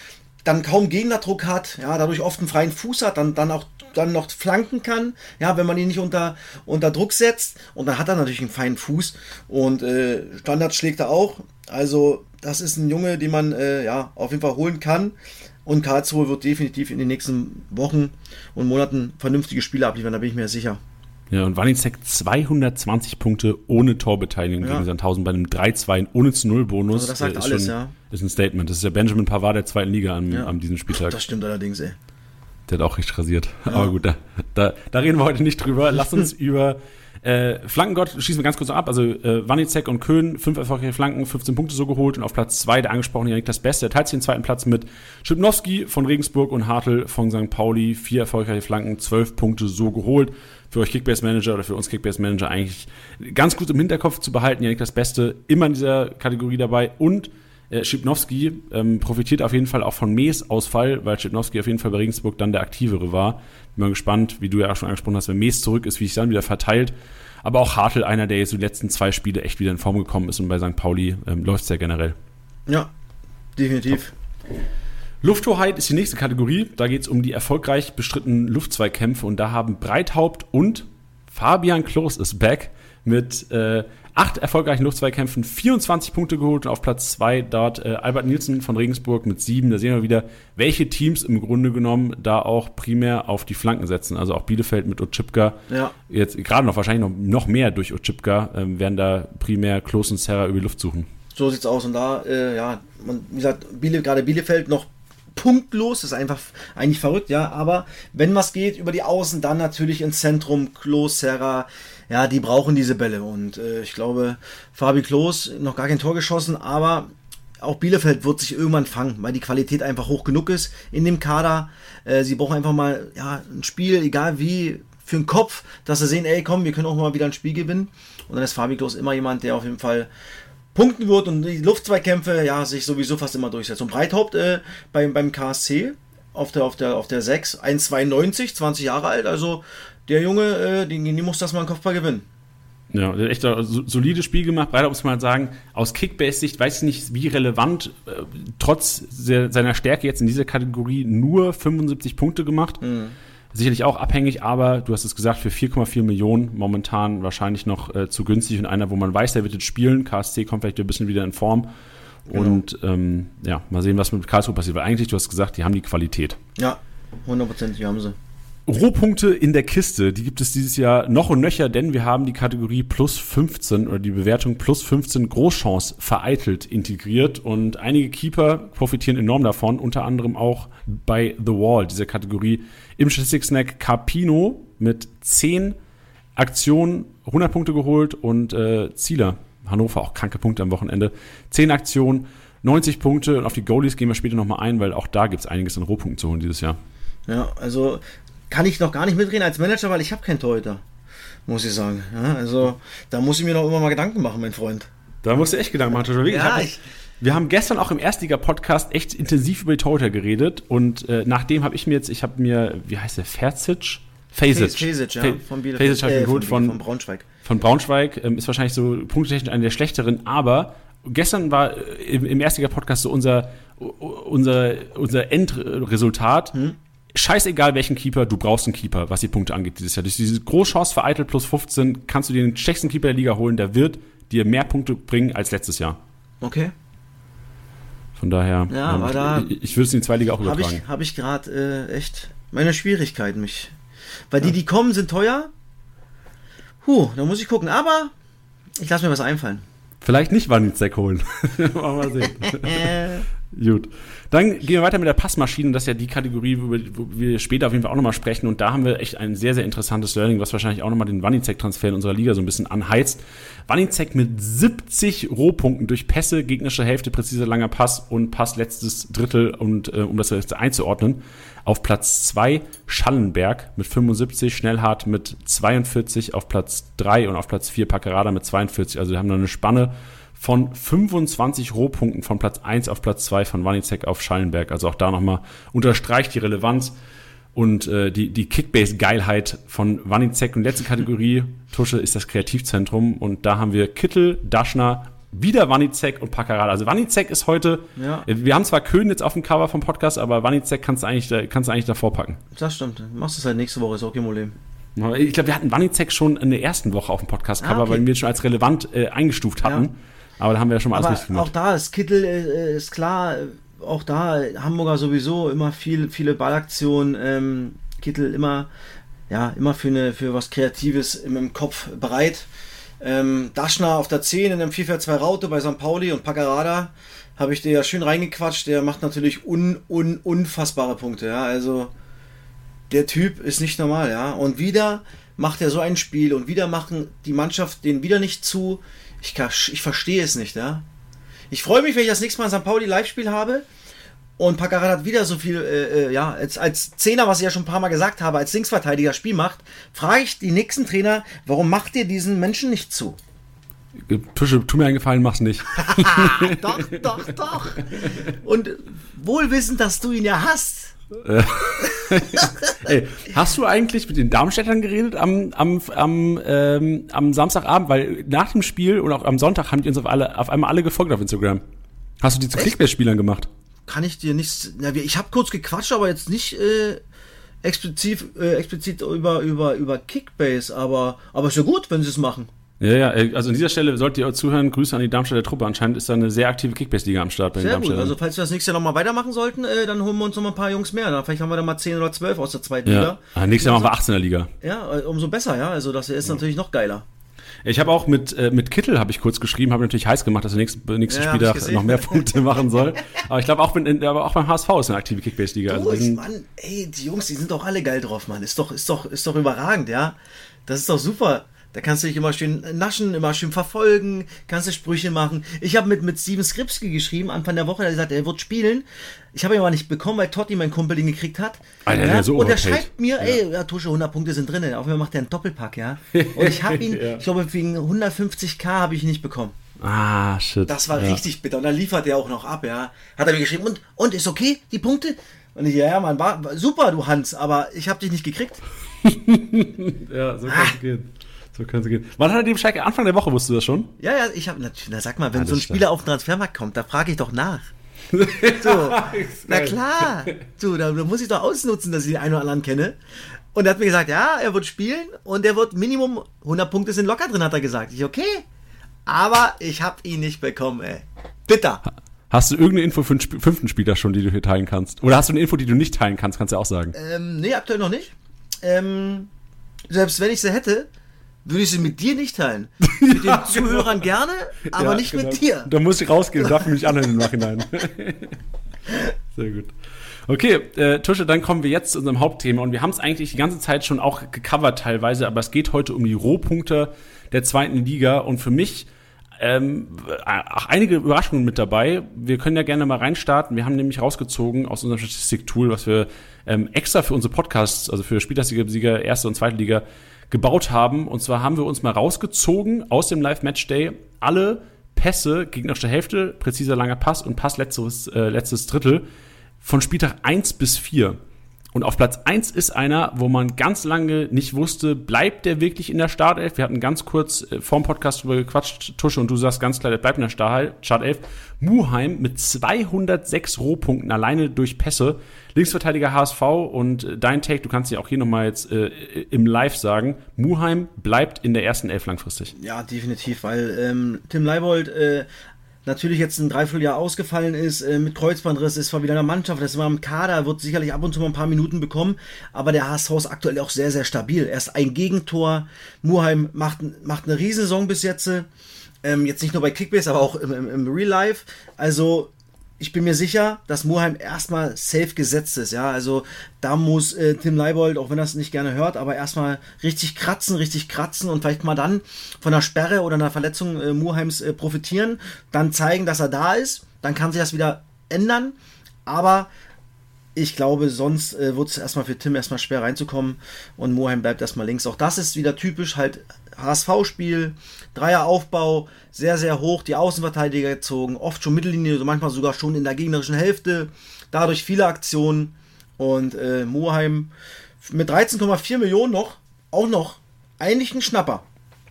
Speaker 2: Dann kaum Gegnerdruck hat, ja, dadurch oft einen freien Fuß hat, dann, dann auch dann noch flanken kann, ja, wenn man ihn nicht unter, unter Druck setzt. Und dann hat er natürlich einen feinen Fuß. Und äh, Standards schlägt er auch. Also, das ist ein Junge, den man äh, ja, auf jeden Fall holen kann. Und Karlsruhe wird definitiv in den nächsten Wochen und Monaten vernünftige Spiele abliefern, da bin ich mir sicher.
Speaker 1: Ja, und Wanizek 220 Punkte ohne Torbeteiligung
Speaker 2: Ja.
Speaker 1: gegen Sandhausen bei einem 3-2 ohne zu Null Bonus.
Speaker 2: Also das sagt
Speaker 1: äh, ist
Speaker 2: alles,
Speaker 1: schon,
Speaker 2: ja.
Speaker 1: Ist ein Statement. Das ist ja Benjamin Pavard der zweiten Liga an,
Speaker 2: Ja.
Speaker 1: an diesem Spieltag.
Speaker 2: Das stimmt allerdings, ey.
Speaker 1: Der hat auch richtig rasiert. Aber gut, da, Da, da reden wir heute nicht drüber. Lass [laughs] uns über äh, Flankengott schießen wir ganz kurz ab. Also äh, Wanizek und Köhn, fünf erfolgreiche Flanken, 15 Punkte so geholt. Und auf Platz zwei der angesprochene das Beste. Er teilt sich den zweiten Platz mit Schipnowski von Regensburg und Hartl von St. Pauli. Vier erfolgreiche Flanken, zwölf Punkte so geholt. Für euch Kickbase Manager oder für uns Kickbase Manager eigentlich ganz gut im Hinterkopf zu behalten. Janik das Beste immer in dieser Kategorie dabei. Und äh, Schipnowski ähm, profitiert auf jeden Fall auch von Mees Ausfall, weil Schipnowski auf jeden Fall bei Regensburg dann der aktivere war. Bin mal gespannt, wie du ja auch schon angesprochen hast, wenn Mees zurück ist, wie sich dann wieder verteilt. Aber auch Hartl, einer, der jetzt die letzten zwei Spiele echt wieder in Form gekommen ist und bei St. Pauli ähm, läuft es ja generell.
Speaker 2: Ja, definitiv.
Speaker 1: Top. Lufthoheit ist die nächste Kategorie. Da geht es um die erfolgreich bestrittenen Luftzweikämpfe und da haben Breithaupt und Fabian Klos ist back mit äh, acht erfolgreichen Luftzweikämpfen, 24 Punkte geholt und auf Platz zwei dort äh, Albert Nielsen von Regensburg mit sieben. Da sehen wir wieder, welche Teams im Grunde genommen da auch primär auf die Flanken setzen. Also auch Bielefeld mit Otschipka. Ja. Jetzt gerade noch wahrscheinlich noch, noch mehr durch Otschipka ähm, werden da primär Klos und Serra über die Luft suchen.
Speaker 2: So sieht's aus. Und da, äh, ja, man, wie gesagt, Biele, gerade Bielefeld noch punktlos, ist einfach eigentlich verrückt, ja, aber wenn was geht über die Außen, dann natürlich ins Zentrum, Klos, Serra, ja, die brauchen diese Bälle. Und äh, ich glaube, Fabi Klos noch gar kein Tor geschossen, aber auch Bielefeld wird sich irgendwann fangen, weil die Qualität einfach hoch genug ist in dem Kader. Äh, sie brauchen einfach mal ja, ein Spiel, egal wie, für den Kopf, dass sie sehen, ey, komm, wir können auch mal wieder ein Spiel gewinnen. Und dann ist Fabi Klos immer jemand, der auf jeden Fall punkten wird und die Luftzweikämpfe ja sich sowieso fast immer durchsetzt. Und Breithaupt äh, beim, beim KSC auf der, auf der, auf der 6, 1,92, 20 Jahre alt, also der Junge, äh, den, den muss das mal im Kopfball gewinnen.
Speaker 1: Ja, der hat echt ein solides Spiel gemacht. Weiter muss man sagen, aus Kickbase-Sicht weiß ich nicht, wie relevant, äh, trotz seiner Stärke jetzt in dieser Kategorie nur 75 Punkte gemacht. Mhm. Sicherlich auch abhängig, aber du hast es gesagt, für 4,4 Millionen momentan wahrscheinlich noch äh, zu günstig und einer, wo man weiß, der wird jetzt spielen. KSC kommt vielleicht ein bisschen wieder in Form. Genau. Und ähm, ja, mal sehen, was mit Karlsruhe passiert. Weil eigentlich, du hast gesagt, die haben die Qualität.
Speaker 2: Ja, hundertprozentig haben sie.
Speaker 1: Rohpunkte in der Kiste, die gibt es dieses Jahr noch und nöcher, denn wir haben die Kategorie plus 15 oder die Bewertung plus 15 Großchance vereitelt integriert und einige Keeper profitieren enorm davon, unter anderem auch bei The Wall, dieser Kategorie im Statistik-Snack Carpino mit 10 Aktionen 100 Punkte geholt und äh, Zieler, Hannover auch kranke Punkte am Wochenende, 10 Aktionen, 90 Punkte und auf die Goalies gehen wir später nochmal ein, weil auch da gibt es einiges an Rohpunkten zu holen dieses Jahr.
Speaker 2: Ja, also kann ich noch gar nicht mitreden als Manager, weil ich habe keinen Torhüter. Muss ich sagen. Ja, also da muss ich mir noch immer mal Gedanken machen, mein Freund.
Speaker 1: Da musst du echt Gedanken machen. Ja, ich, wir haben gestern auch im Erstliga-Podcast echt intensiv über die Torhüter geredet und äh, nachdem habe ich mir jetzt, ich habe mir, wie heißt der, Ferzic?
Speaker 2: Fasic. Fasic, ja,
Speaker 1: von Bielefeld. Fasic äh, geholt von, von, Braunschweig. Von Braunschweig, ähm, ist wahrscheinlich so punktetechnisch einer der schlechteren, aber gestern war äh, im, im Erstliga-Podcast so unser, unser, unser Endresultat. Hm? Scheißegal welchen Keeper, du brauchst einen Keeper, was die Punkte angeht dieses Jahr. Durch diese Großchance für Eitel plus 15 kannst du dir den schwächsten Keeper der Liga holen, der wird dir mehr Punkte bringen als letztes Jahr.
Speaker 2: Okay.
Speaker 1: Von daher,
Speaker 2: ja, ähm, da
Speaker 1: ich, ich würde es in die zweite Liga auch
Speaker 2: übertragen. Habe ich, hab ich gerade äh, echt meine Schwierigkeiten, mich. Weil ja. die, die kommen, sind teuer. Huh, da muss ich gucken. Aber ich lasse mir was einfallen.
Speaker 1: Vielleicht nicht Wanizek holen. [laughs] mal sehen. [laughs] [laughs] Gut. Dann gehen wir weiter mit der Passmaschine. Das ist ja die Kategorie, wo wir, später auf jeden Fall auch nochmal sprechen. Und da haben wir echt ein sehr, sehr interessantes Learning, was wahrscheinlich auch nochmal den Wanizek-Transfer in unserer Liga so ein bisschen anheizt. Wanizek mit 70 Rohpunkten durch Pässe, gegnerische Hälfte, präziser langer Pass und Pass letztes Drittel und äh, um das jetzt einzuordnen. Auf Platz 2 Schallenberg mit 75, Schnellhardt mit 42, auf Platz 3 und auf Platz 4 Packerada mit 42. Also wir haben noch eine Spanne von 25 Rohpunkten von Platz 1 auf Platz 2 von Wanizek auf Schallenberg. Also auch da nochmal unterstreicht die Relevanz und äh, die, die Kickbase-Geilheit von Wanizek. Und letzte Kategorie, Tusche, ist das Kreativzentrum. Und da haben wir Kittel, Daschner, wieder Wanizek und Paccarada. Also Wanizek ist heute, ja. Äh, wir haben zwar Köhn jetzt auf dem Cover vom Podcast, aber Wanizek kannst du eigentlich, kannst du eigentlich davor packen.
Speaker 2: Das stimmt. Machst du es halt nächste Woche, ist auch kein Problem.
Speaker 1: Ich glaube, wir hatten Wanizek schon in der ersten Woche auf dem Podcast-Cover, ah, okay. weil wir ihn schon als relevant äh, eingestuft hatten. Ja. Aber da haben wir ja schon mal alles
Speaker 2: richtig gemacht. Auch da ist Kittel, äh, ist klar, auch da Hamburger sowieso immer viel, viele Ballaktionen. Ähm, Kittel immer, ja, immer für, eine, für was Kreatives im, im Kopf bereit. Ähm, Daschner auf der 10 in einem 4-4-2 Raute bei St. Pauli und Paccarada habe ich dir ja schön reingequatscht. Der macht natürlich un, un, unfassbare Punkte. Ja, also der Typ ist nicht normal, ja. Und wieder macht er so ein Spiel und wieder machen die Mannschaft den wieder nicht zu. Ich, kann, ich verstehe es nicht, ja. Ich freue mich, wenn ich das nächste Mal ein St. Pauli Live-Spiel habe und Paccarat hat wieder so viel, äh, äh, ja, als, als Zehner, was ich ja schon ein paar Mal gesagt habe, als Linksverteidiger Spiel macht, frage ich die nächsten Trainer, warum macht ihr diesen Menschen nicht zu?
Speaker 1: Tusche, tu mir einen Gefallen, mach's nicht. [laughs]
Speaker 2: doch, doch, doch. Und wohl wissend, dass du ihn ja hast. [laughs] [laughs]
Speaker 1: Ey, hast du eigentlich mit den Darmstädtern geredet am, am, am, ähm, am Samstagabend? Weil nach dem Spiel und auch am Sonntag haben die uns auf, alle, auf einmal alle gefolgt auf Instagram. Hast du die zu Kickbase-Spielern gemacht?
Speaker 2: Kann ich dir nichts. Ich habe kurz gequatscht, aber jetzt nicht äh, explizit, äh, explizit über, über, über Kickbase. Aber, aber ist ja gut, wenn sie es machen.
Speaker 1: Ja, ja, äh, also an dieser Stelle solltet ihr auch zuhören. Grüße an die Darmstädter Truppe. Anscheinend ist da eine sehr aktive Kickbase-Liga am Start
Speaker 2: bei den Sehr gut. Also, falls wir das nächste Jahr nochmal weitermachen sollten, äh, dann holen wir uns noch mal ein paar Jungs mehr. Dann vielleicht haben wir dann mal 10 oder 12 aus der zweiten
Speaker 1: ja.
Speaker 2: Liga.
Speaker 1: Ah, nächstes Jahr machen wir 18er Liga.
Speaker 2: Ja, äh, umso besser, ja. Also, das ist ja. natürlich noch geiler.
Speaker 1: Ich habe auch mit, äh, mit Kittel habe ich kurz geschrieben, habe natürlich heiß gemacht, dass der nächste, nächste ja, Spieltag noch mehr Punkte machen soll. Aber ich glaube auch, aber auch beim HSV ist eine aktive Kickbase-Liga.
Speaker 2: Also, Mann, ey, die Jungs, die sind doch alle geil drauf, Mann. Ist doch, ist doch, ist doch überragend, ja. Das ist doch super. Da kannst du dich immer schön naschen, immer schön verfolgen, kannst du Sprüche machen. Ich habe mit, mit Steven Skripski geschrieben, Anfang der Woche, der hat gesagt, er wird spielen. Ich habe ihn aber nicht bekommen, weil Totti, mein Kumpel, den gekriegt hat.
Speaker 1: Alter, ja? so
Speaker 2: und er schreibt mir, ja. ey, ja, Tusche, 100 Punkte sind drin. Auf einmal macht er einen Doppelpack, ja. [laughs] Und ich habe ihn, ja. ich glaube, wegen 150k habe ich ihn nicht bekommen.
Speaker 1: Ah, shit.
Speaker 2: Das war richtig bitter. Und dann liefert er auch noch ab, ja. Hat er mir geschrieben, und, und ist okay, die Punkte? Und ich, ja, ja, Mann, war, war super, du Hans, aber ich habe dich nicht gekriegt. [laughs]
Speaker 1: ja, so kann es ah. gehen. So können sie gehen. Wann hat er die Bescheid? Anfang der Woche wusstest du das schon?
Speaker 2: Ja, ja, ich habe natürlich, na sag mal, wenn Alles so ein Spieler auf den Transfermarkt kommt, da frage ich doch nach. [laughs] So, na klar. So, da, da, muss ich doch ausnutzen, dass ich den einen oder anderen kenne. Und er hat mir gesagt, ja, er wird spielen und er wird Minimum 100 Punkte sind locker drin, hat er gesagt. Ich, okay. Aber ich habe ihn nicht bekommen, ey. Bitter.
Speaker 1: Hast du irgendeine Info für den fünften Spieler schon, die du hier teilen kannst? Oder hast du eine Info, die du nicht teilen kannst, kannst du auch sagen?
Speaker 2: Ähm, nee, aktuell noch nicht. Ähm, selbst wenn ich sie hätte, würde ich sie mit dir nicht teilen. [laughs] Mit den Zuhörern genau. gerne, aber ja, nicht genau. mit dir.
Speaker 1: Da muss ich rausgehen, darf mich anhören im Nachhinein. [laughs] Sehr gut. Okay, äh, Tusche, dann kommen wir jetzt zu unserem Hauptthema und wir haben es eigentlich die ganze Zeit schon auch gecovert teilweise, aber es geht heute um die Rohpunkte der zweiten Liga und für mich ähm, auch einige Überraschungen mit dabei. Wir können ja gerne mal reinstarten. Wir haben nämlich rausgezogen aus unserem Statistiktool, was wir ähm, extra für unsere Podcasts, also für Sieger, erste und zweite Liga gebaut haben. Und zwar haben wir uns mal rausgezogen aus dem Live-Match-Day alle Pässe, gegnerische Hälfte, präziser langer Pass und Pass letztes, äh, letztes Drittel von Spieltag 1 bis 4. Und auf Platz 1 ist einer, wo man ganz lange nicht wusste, bleibt der wirklich in der Startelf? Wir hatten ganz kurz äh, vorm Podcast drüber gequatscht, Tusche, und du sagst ganz klar, der bleibt in der Startelf. Muheim mit 206 Rohpunkten alleine durch Pässe. Linksverteidiger HSV und dein Take, du kannst ja auch hier nochmal jetzt äh, im Live sagen, Muheim bleibt in der ersten Elf langfristig.
Speaker 2: Ja, definitiv, weil ähm, Tim Leibold äh, natürlich jetzt ein Dreivierteljahr ausgefallen ist, äh, mit Kreuzbandriss, ist zwar wieder in der Mannschaft, das war im Kader, wird sicherlich ab und zu mal ein paar Minuten bekommen, aber der HSV ist aktuell auch sehr, sehr stabil. Erst ein Gegentor, Muheim macht, macht eine Riesensaison bis jetzt, ähm, jetzt nicht nur bei Kickbase, aber auch im, im, im Real Life. Also ich bin mir sicher, dass Muheim erstmal safe gesetzt ist. Ja, also da muss äh, Tim Leibold, auch wenn er es nicht gerne hört, aber erstmal richtig kratzen, richtig kratzen und vielleicht mal dann von einer Sperre oder einer Verletzung äh, Muheims äh, profitieren, dann zeigen, dass er da ist. Dann kann sich das wieder ändern. Aber ich glaube, sonst äh, wird es erstmal für Tim erstmal schwer reinzukommen und Moheim bleibt erstmal links. Auch das ist wieder typisch, halt HSV-Spiel, Dreieraufbau, sehr, sehr hoch, die Außenverteidiger gezogen, oft schon Mittellinie, so manchmal sogar schon in der gegnerischen Hälfte, dadurch viele Aktionen und äh, Moheim mit 13,4 Millionen noch, auch noch eigentlich ein Schnapper.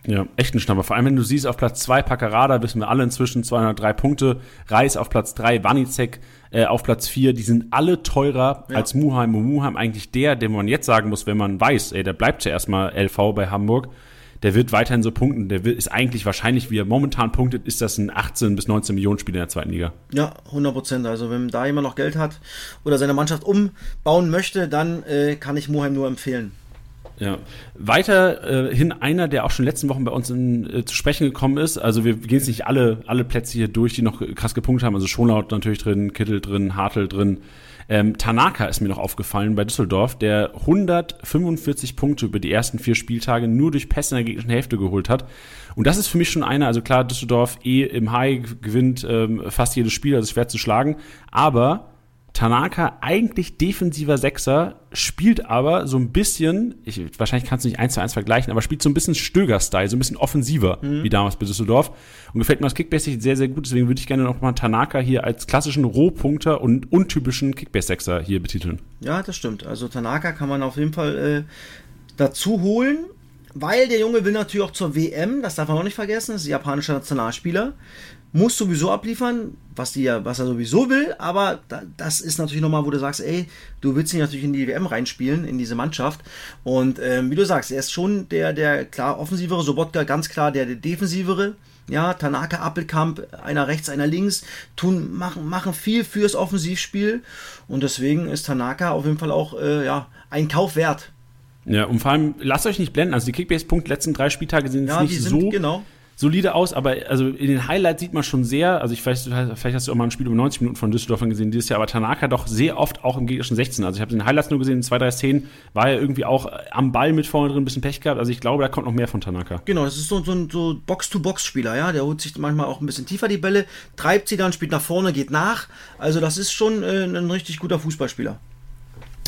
Speaker 1: Ja, echt ein Schnapper. Vor allem, wenn du siehst, auf Platz 2 Paccarada wissen wir alle inzwischen 203 Punkte. Reis auf Platz 3, Wanizek äh, auf Platz 4. Die sind alle teurer ja. als Muheim. Und Muheim eigentlich der, den man jetzt sagen muss, wenn man weiß, ey, der bleibt zuerst mal LV bei Hamburg. Der wird weiterhin so punkten. Der wird, ist eigentlich wahrscheinlich, wie er momentan punktet, ist das ein 18 bis 19 Millionen Spiel in der zweiten Liga.
Speaker 2: Ja, 100 Prozent. Also wenn da jemand noch Geld hat oder seine Mannschaft umbauen möchte, dann äh, kann ich Muheim nur empfehlen.
Speaker 1: Ja. Weiterhin äh, einer, der auch schon letzten Wochen bei uns in, äh, zu sprechen gekommen ist. Also wir gehen jetzt nicht alle, alle Plätze hier durch, die noch krass gepunktet haben. Also Schonlaut natürlich drin, Kittel drin, Hartl drin. Ähm, Tanaka ist mir noch aufgefallen bei Düsseldorf, der 145 Punkte über die ersten vier Spieltage nur durch Pässe in der gegnerischen Hälfte geholt hat. Und das ist für mich schon einer, also klar, Düsseldorf eh im High gewinnt ähm, fast jedes Spiel, also schwer zu schlagen. Aber Tanaka eigentlich defensiver Sechser, spielt aber so ein bisschen, ich, wahrscheinlich kannst du nicht eins zu eins vergleichen, aber spielt so ein bisschen Stöger-Style, so ein bisschen offensiver, mhm. wie damals bei Düsseldorf. Und gefällt mir das Kickbase sehr, sehr gut. Deswegen würde ich gerne nochmal Tanaka hier als klassischen Rohpunkter und untypischen Kickbase-Sechser hier betiteln.
Speaker 2: Ja, das stimmt. Also Tanaka kann man auf jeden Fall äh, dazu holen. Weil der Junge will natürlich auch zur WM, das darf man auch nicht vergessen, das ist ein japanischer Nationalspieler muss sowieso abliefern, was, die ja, was er sowieso will, aber da, das ist natürlich nochmal, wo du sagst, ey, du willst ihn natürlich in die WM reinspielen, in diese Mannschaft. Und ähm, wie du sagst, er ist schon der, der klar offensivere, Sobotka ganz klar der, der defensivere. Ja, Tanaka, Appelkamp, einer rechts, einer links, tun, machen, machen viel fürs Offensivspiel. Und deswegen ist Tanaka auf jeden Fall auch äh, ja, ein Kauf wert.
Speaker 1: Ja, und vor allem, lasst euch nicht blenden. Also die Kickbase-Punkte letzten drei Spieltage sind
Speaker 2: ja,
Speaker 1: nicht
Speaker 2: sind,
Speaker 1: so
Speaker 2: genau
Speaker 1: solide aus, aber also in den Highlights sieht man schon sehr, also ich vielleicht, vielleicht hast du auch mal ein Spiel um 90 Minuten von Düsseldorf gesehen dieses Jahr, aber Tanaka doch sehr oft auch im gegnerischen 16. Also ich habe den Highlights nur gesehen, in zwei, drei Szenen war er irgendwie auch am Ball mit vorne drin, ein bisschen Pech gehabt. Also ich glaube, da kommt noch mehr von Tanaka.
Speaker 2: Genau, das ist so, so ein so Box-to-Box-Spieler, ja. Der holt sich manchmal auch ein bisschen tiefer die Bälle, treibt sie dann, spielt nach vorne, geht nach. Also das ist schon äh, ein richtig guter Fußballspieler.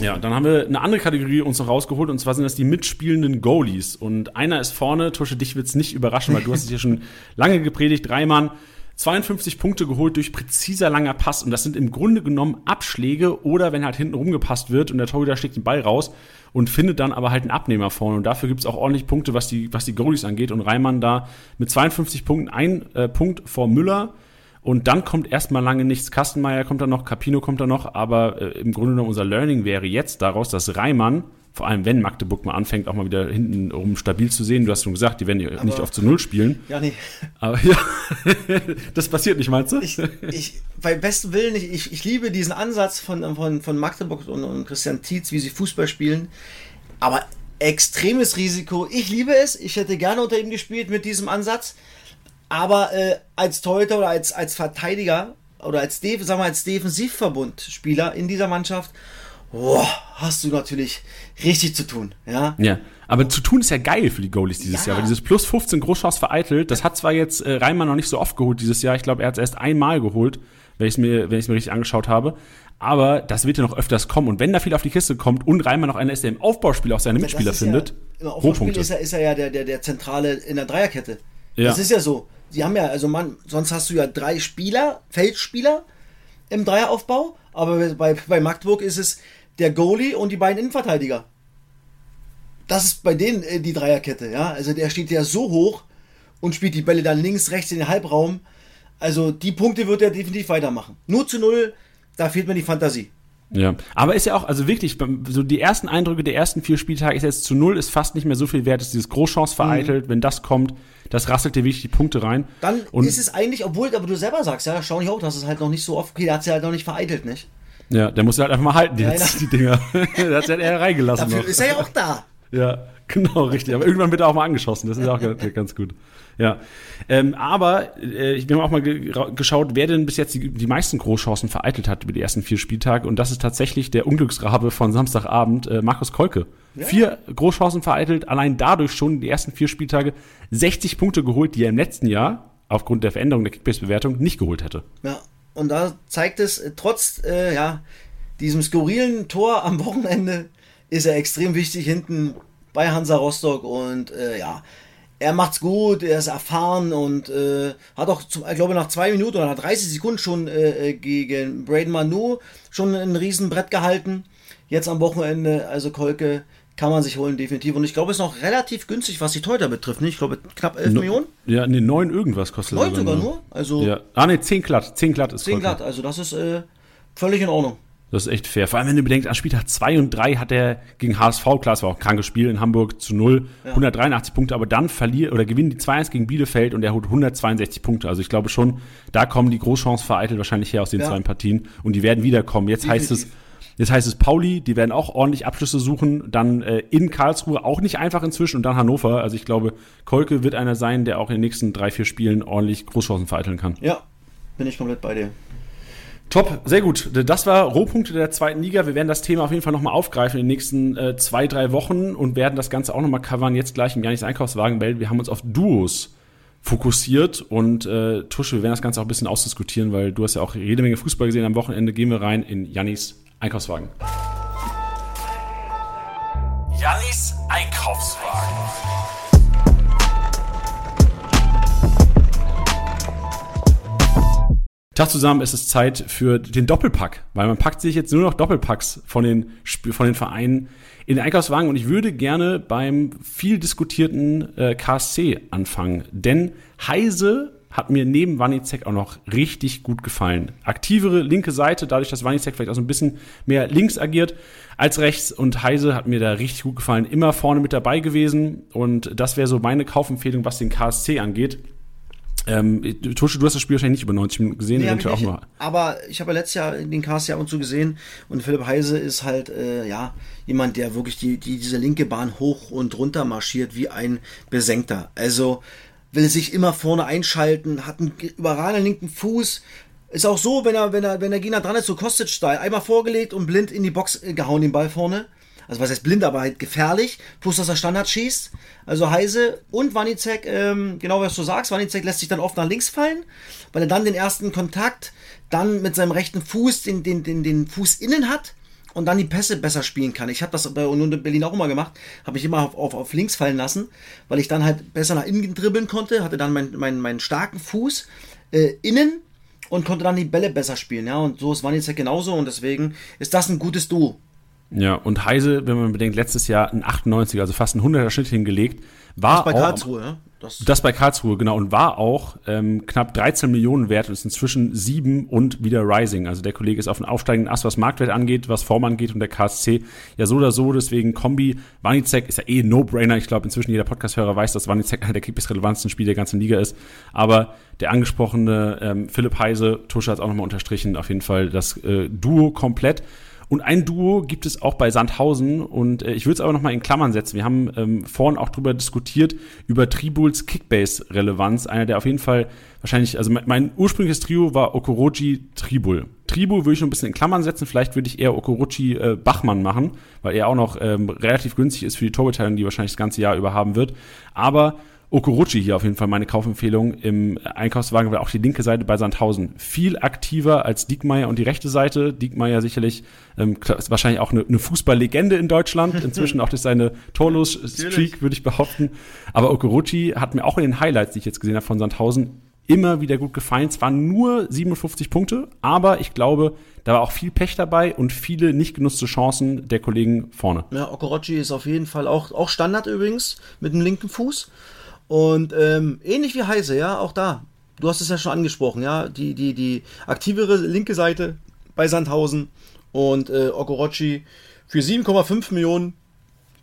Speaker 1: Ja, dann haben wir eine andere Kategorie uns noch rausgeholt und zwar sind das die mitspielenden Goalies. Und einer ist vorne, Tusche, dich wird's nicht überraschen, weil du hast es hier schon [laughs] lange gepredigt, drei Mann. 52 Punkte geholt durch präziser langer Pass. Und das sind im Grunde genommen Abschläge oder wenn halt hinten rumgepasst wird und der Torhüter schlägt den Ball raus und findet dann aber halt einen Abnehmer vorne. Und dafür gibt's auch ordentlich Punkte, was die, was die Goalies angeht. Und Reimann da mit 52 Punkten ein äh, Punkt vor Müller, und dann kommt erstmal lange nichts. Kastenmeier kommt da noch, Capino kommt da noch, aber äh, im Grunde genommen unser Learning wäre jetzt daraus, dass Reimann, vor allem wenn Magdeburg mal anfängt, auch mal wieder hinten rum stabil zu sehen. Du hast schon gesagt, die werden ja nicht auf zu Null spielen.
Speaker 2: Ja, nee.
Speaker 1: Aber ja, [laughs] das passiert nicht, meinst du?
Speaker 2: Ich, ich bei besten Willen, ich, ich, ich liebe diesen Ansatz von, von, von Magdeburg und, und Christian Tietz, wie sie Fußball spielen. Aber extremes Risiko. Ich liebe es. Ich hätte gerne unter ihm gespielt mit diesem Ansatz. Aber äh, als Torhüter oder als, als Verteidiger oder als, De sagen wir, als Defensivverbundspieler in dieser Mannschaft, boah, hast du natürlich richtig zu tun. Ja.
Speaker 1: ja. Aber zu tun ist ja geil für die Goalies dieses ja. Jahr, weil dieses plus 15 Großchance vereitelt, das hat zwar jetzt äh, Reimann noch nicht so oft geholt dieses Jahr. Ich glaube, er hat es erst einmal geholt, wenn ich es mir, wenn mir richtig angeschaut habe. Aber das wird ja noch öfters kommen. Und wenn da viel auf die Kiste kommt und Reimann noch einer ist, der im Aufbauspiel auch seine Mitspieler findet,
Speaker 2: ja, im Aufbauspiel ist er, ist er ja der, der, der Zentrale in der Dreierkette. Ja. Das ist ja so. Sie haben ja, also man, sonst hast du ja drei Spieler, Feldspieler im Dreieraufbau, aber bei, bei Magdeburg ist es der Goalie und die beiden Innenverteidiger. Das ist bei denen äh, die Dreierkette, ja. Also der steht ja so hoch und spielt die Bälle dann links, rechts in den Halbraum. Also die Punkte wird er definitiv weitermachen. Nur zu null, da fehlt mir die Fantasie.
Speaker 1: Ja, aber ist ja auch, also wirklich, so die ersten Eindrücke der ersten vier Spieltage ist jetzt zu null, ist fast nicht mehr so viel wert, ist dieses Großchance vereitelt, mhm. wenn das kommt, das rasselt dir wirklich die Punkte rein.
Speaker 2: Dann und ist es eigentlich, obwohl, aber du selber sagst, ja, schau nicht auch, dass es halt noch nicht so oft, okay, der hat sie halt noch nicht vereitelt, nicht?
Speaker 1: Ja, der muss halt einfach mal halten, die, ja, jetzt, [laughs] die Dinger. [laughs] der hat sie halt eher reingelassen.
Speaker 2: Dafür noch. ist er ja auch da.
Speaker 1: Ja, [laughs] genau, richtig. Aber irgendwann wird er auch mal angeschossen, das ist ja auch ganz gut. Ja. Ähm, aber äh, wir haben auch mal ge geschaut, wer denn bis jetzt die, die meisten Großchancen vereitelt hat über die ersten vier Spieltage. Und das ist tatsächlich der Unglücksrabe von Samstagabend, äh, Markus Kolke. Ja. Vier Großchancen vereitelt, allein dadurch schon die ersten vier Spieltage 60 Punkte geholt, die er im letzten Jahr aufgrund der Veränderung der Kickbase-Bewertung nicht geholt hätte.
Speaker 2: Ja, und da zeigt es, äh, trotz äh, ja, diesem skurrilen Tor am Wochenende, ist er extrem wichtig hinten bei Hansa Rostock und äh, ja, er macht's gut, er ist erfahren und äh, hat auch, zum, ich glaube, nach zwei Minuten oder nach 30 Sekunden schon äh, äh, gegen Braden Manu schon ein Riesenbrett gehalten. Jetzt am Wochenende, also Kolke, kann man sich holen, definitiv. Und ich glaube, es ist noch relativ günstig, was die Teuter betrifft. Nicht? Ich glaube, knapp 11 no, Millionen.
Speaker 1: Ja, nee, 9 irgendwas kostet
Speaker 2: 9 sogar nur. Also,
Speaker 1: ja. Ah, nee, 10 glatt. 10 glatt ist
Speaker 2: 10 glatt, also das ist äh, völlig in Ordnung.
Speaker 1: Das ist echt fair. Vor allem, wenn du bedenkst, an Spieltag 2 und 3 hat er gegen HSV, klar, es war auch ein krankes Spiel in Hamburg zu 0, ja. 183 Punkte, aber dann verliert oder gewinnt die 2-1 gegen Bielefeld und er holt 162 Punkte. Also ich glaube schon, da kommen die Großchancen vereitelt wahrscheinlich her aus den ja. zwei Partien und die werden wiederkommen. Jetzt heißt es, Jetzt heißt es Pauli, die werden auch ordentlich Abschlüsse suchen. Dann äh, in Karlsruhe auch nicht einfach inzwischen und dann Hannover. Also ich glaube, Kolke wird einer sein, der auch in den nächsten drei, vier Spielen ordentlich Großchancen vereiteln kann.
Speaker 2: Ja, bin ich komplett bei dir.
Speaker 1: Top, sehr gut. Das war Rohpunkte der zweiten Liga. Wir werden das Thema auf jeden Fall nochmal aufgreifen in den nächsten äh, zwei, drei Wochen und werden das Ganze auch nochmal covern. Jetzt gleich im Janis Einkaufswagen, weil wir haben uns auf Duos fokussiert und äh, Tusche, wir werden das Ganze auch ein bisschen ausdiskutieren, weil du hast ja auch jede Menge Fußball gesehen. Am Wochenende gehen wir rein in Jannis Einkaufswagen.
Speaker 3: Jannis Einkaufswagen.
Speaker 1: Tag zusammen, es ist Zeit für den Doppelpack, weil man packt sich jetzt nur noch Doppelpacks von den, von den Vereinen in den Einkaufswagen und ich würde gerne beim viel diskutierten äh, KSC anfangen, denn Heise hat mir neben Wanizek auch noch richtig gut gefallen. Aktivere linke Seite, dadurch, dass Wanizek vielleicht auch so ein bisschen mehr links agiert als rechts und Heise hat mir da richtig gut gefallen. Immer vorne mit dabei gewesen und das wäre so meine Kaufempfehlung, was den KSC angeht. Ähm, Tusche, du hast das Spiel wahrscheinlich nicht über 90 Minuten gesehen,
Speaker 2: Nee,
Speaker 1: eventuell auch nur.
Speaker 2: Aber ich habe ja letztes Jahr den Cast ja ab und zu gesehen und Philipp Heise ist halt äh, ja jemand, der wirklich die, die diese linke Bahn hoch und runter marschiert wie ein Besenkter. Also will sich immer vorne einschalten, hat einen überragenden linken Fuß. Ist auch so, wenn er, wenn er, wenn der Gegner dran ist, so Kostic-Style, einmal vorgelegt und blind in die Box äh, gehauen, den Ball vorne. Also was heißt blind, aber halt gefährlich. Plus, dass er Standard schießt. Also Heise und Wanizek, ähm, genau was du sagst, Wanizek lässt sich dann oft nach links fallen, weil er dann den ersten Kontakt dann mit seinem rechten Fuß den, den, den, den Fuß innen hat und dann die Pässe besser spielen kann. Ich habe das bei Union Berlin auch immer gemacht, habe mich immer auf, auf, auf links fallen lassen, weil ich dann halt besser nach innen dribbeln konnte, hatte dann meinen mein, meinen starken Fuß äh, innen und konnte dann die Bälle besser spielen. Ja, und so ist Wanizek genauso und deswegen ist das ein gutes Duo.
Speaker 1: Ja, und Heise, wenn man bedenkt, letztes Jahr ein 98er, also fast ein 100er Schnitt hingelegt, war
Speaker 2: bei
Speaker 1: auch,
Speaker 2: Karlsruhe, ja? Das,
Speaker 1: Das bei Karlsruhe, genau, und war auch ähm, knapp 13 Millionen wert und ist inzwischen sieben und wieder rising. Also der Kollege ist auf einem aufsteigenden Ast, was Marktwert angeht, was Form angeht und der KSC ja so oder so. Deswegen Kombi, Wanizek ist ja eh ein No-Brainer. Ich glaube, inzwischen jeder Podcast-Hörer weiß, dass Wanizek einer der kickbiss-relevantesten Spieler der ganzen Liga ist. Aber der angesprochene ähm, Philipp Heise, Tusche hat es auch nochmal unterstrichen, auf jeden Fall das äh, Duo komplett. Und ein Duo gibt es auch bei Sandhausen und äh, ich würde es aber nochmal in Klammern setzen. Wir haben ähm, vorhin auch drüber diskutiert, über Tribuls Kickbase-Relevanz. Einer, der auf jeden Fall wahrscheinlich, also mein, mein ursprüngliches Trio war Okorochi Tribul. Tribul würde ich noch ein bisschen in Klammern setzen, vielleicht würde ich eher Okorochi äh, Bachmann machen, weil er auch noch ähm, relativ günstig ist für die Torbeteiligung, die wahrscheinlich das ganze Jahr über haben wird. Aber Okorochi hier auf jeden Fall meine Kaufempfehlung im Einkaufswagen, weil auch die linke Seite bei Sandhausen viel aktiver als Diekmeyer und die rechte Seite. Diekmeyer sicherlich ähm, ist wahrscheinlich auch eine, eine Fußballlegende in Deutschland, [laughs] inzwischen auch durch seine Torlos-Streak, würde ich behaupten. Aber Okorochi hat mir auch in den Highlights, die ich jetzt gesehen habe von Sandhausen, immer wieder gut gefallen. Es waren nur 57 Punkte, aber ich glaube, da war auch viel Pech dabei und viele nicht genutzte Chancen der Kollegen vorne.
Speaker 2: Ja, Okorochi ist auf jeden Fall auch, auch Standard übrigens mit dem linken Fuß. Und ähm, ähnlich wie Heise, ja, auch da. Du hast es ja schon angesprochen, ja, die, die, die aktivere linke Seite bei Sandhausen und äh, Okorochi für 7,5 Millionen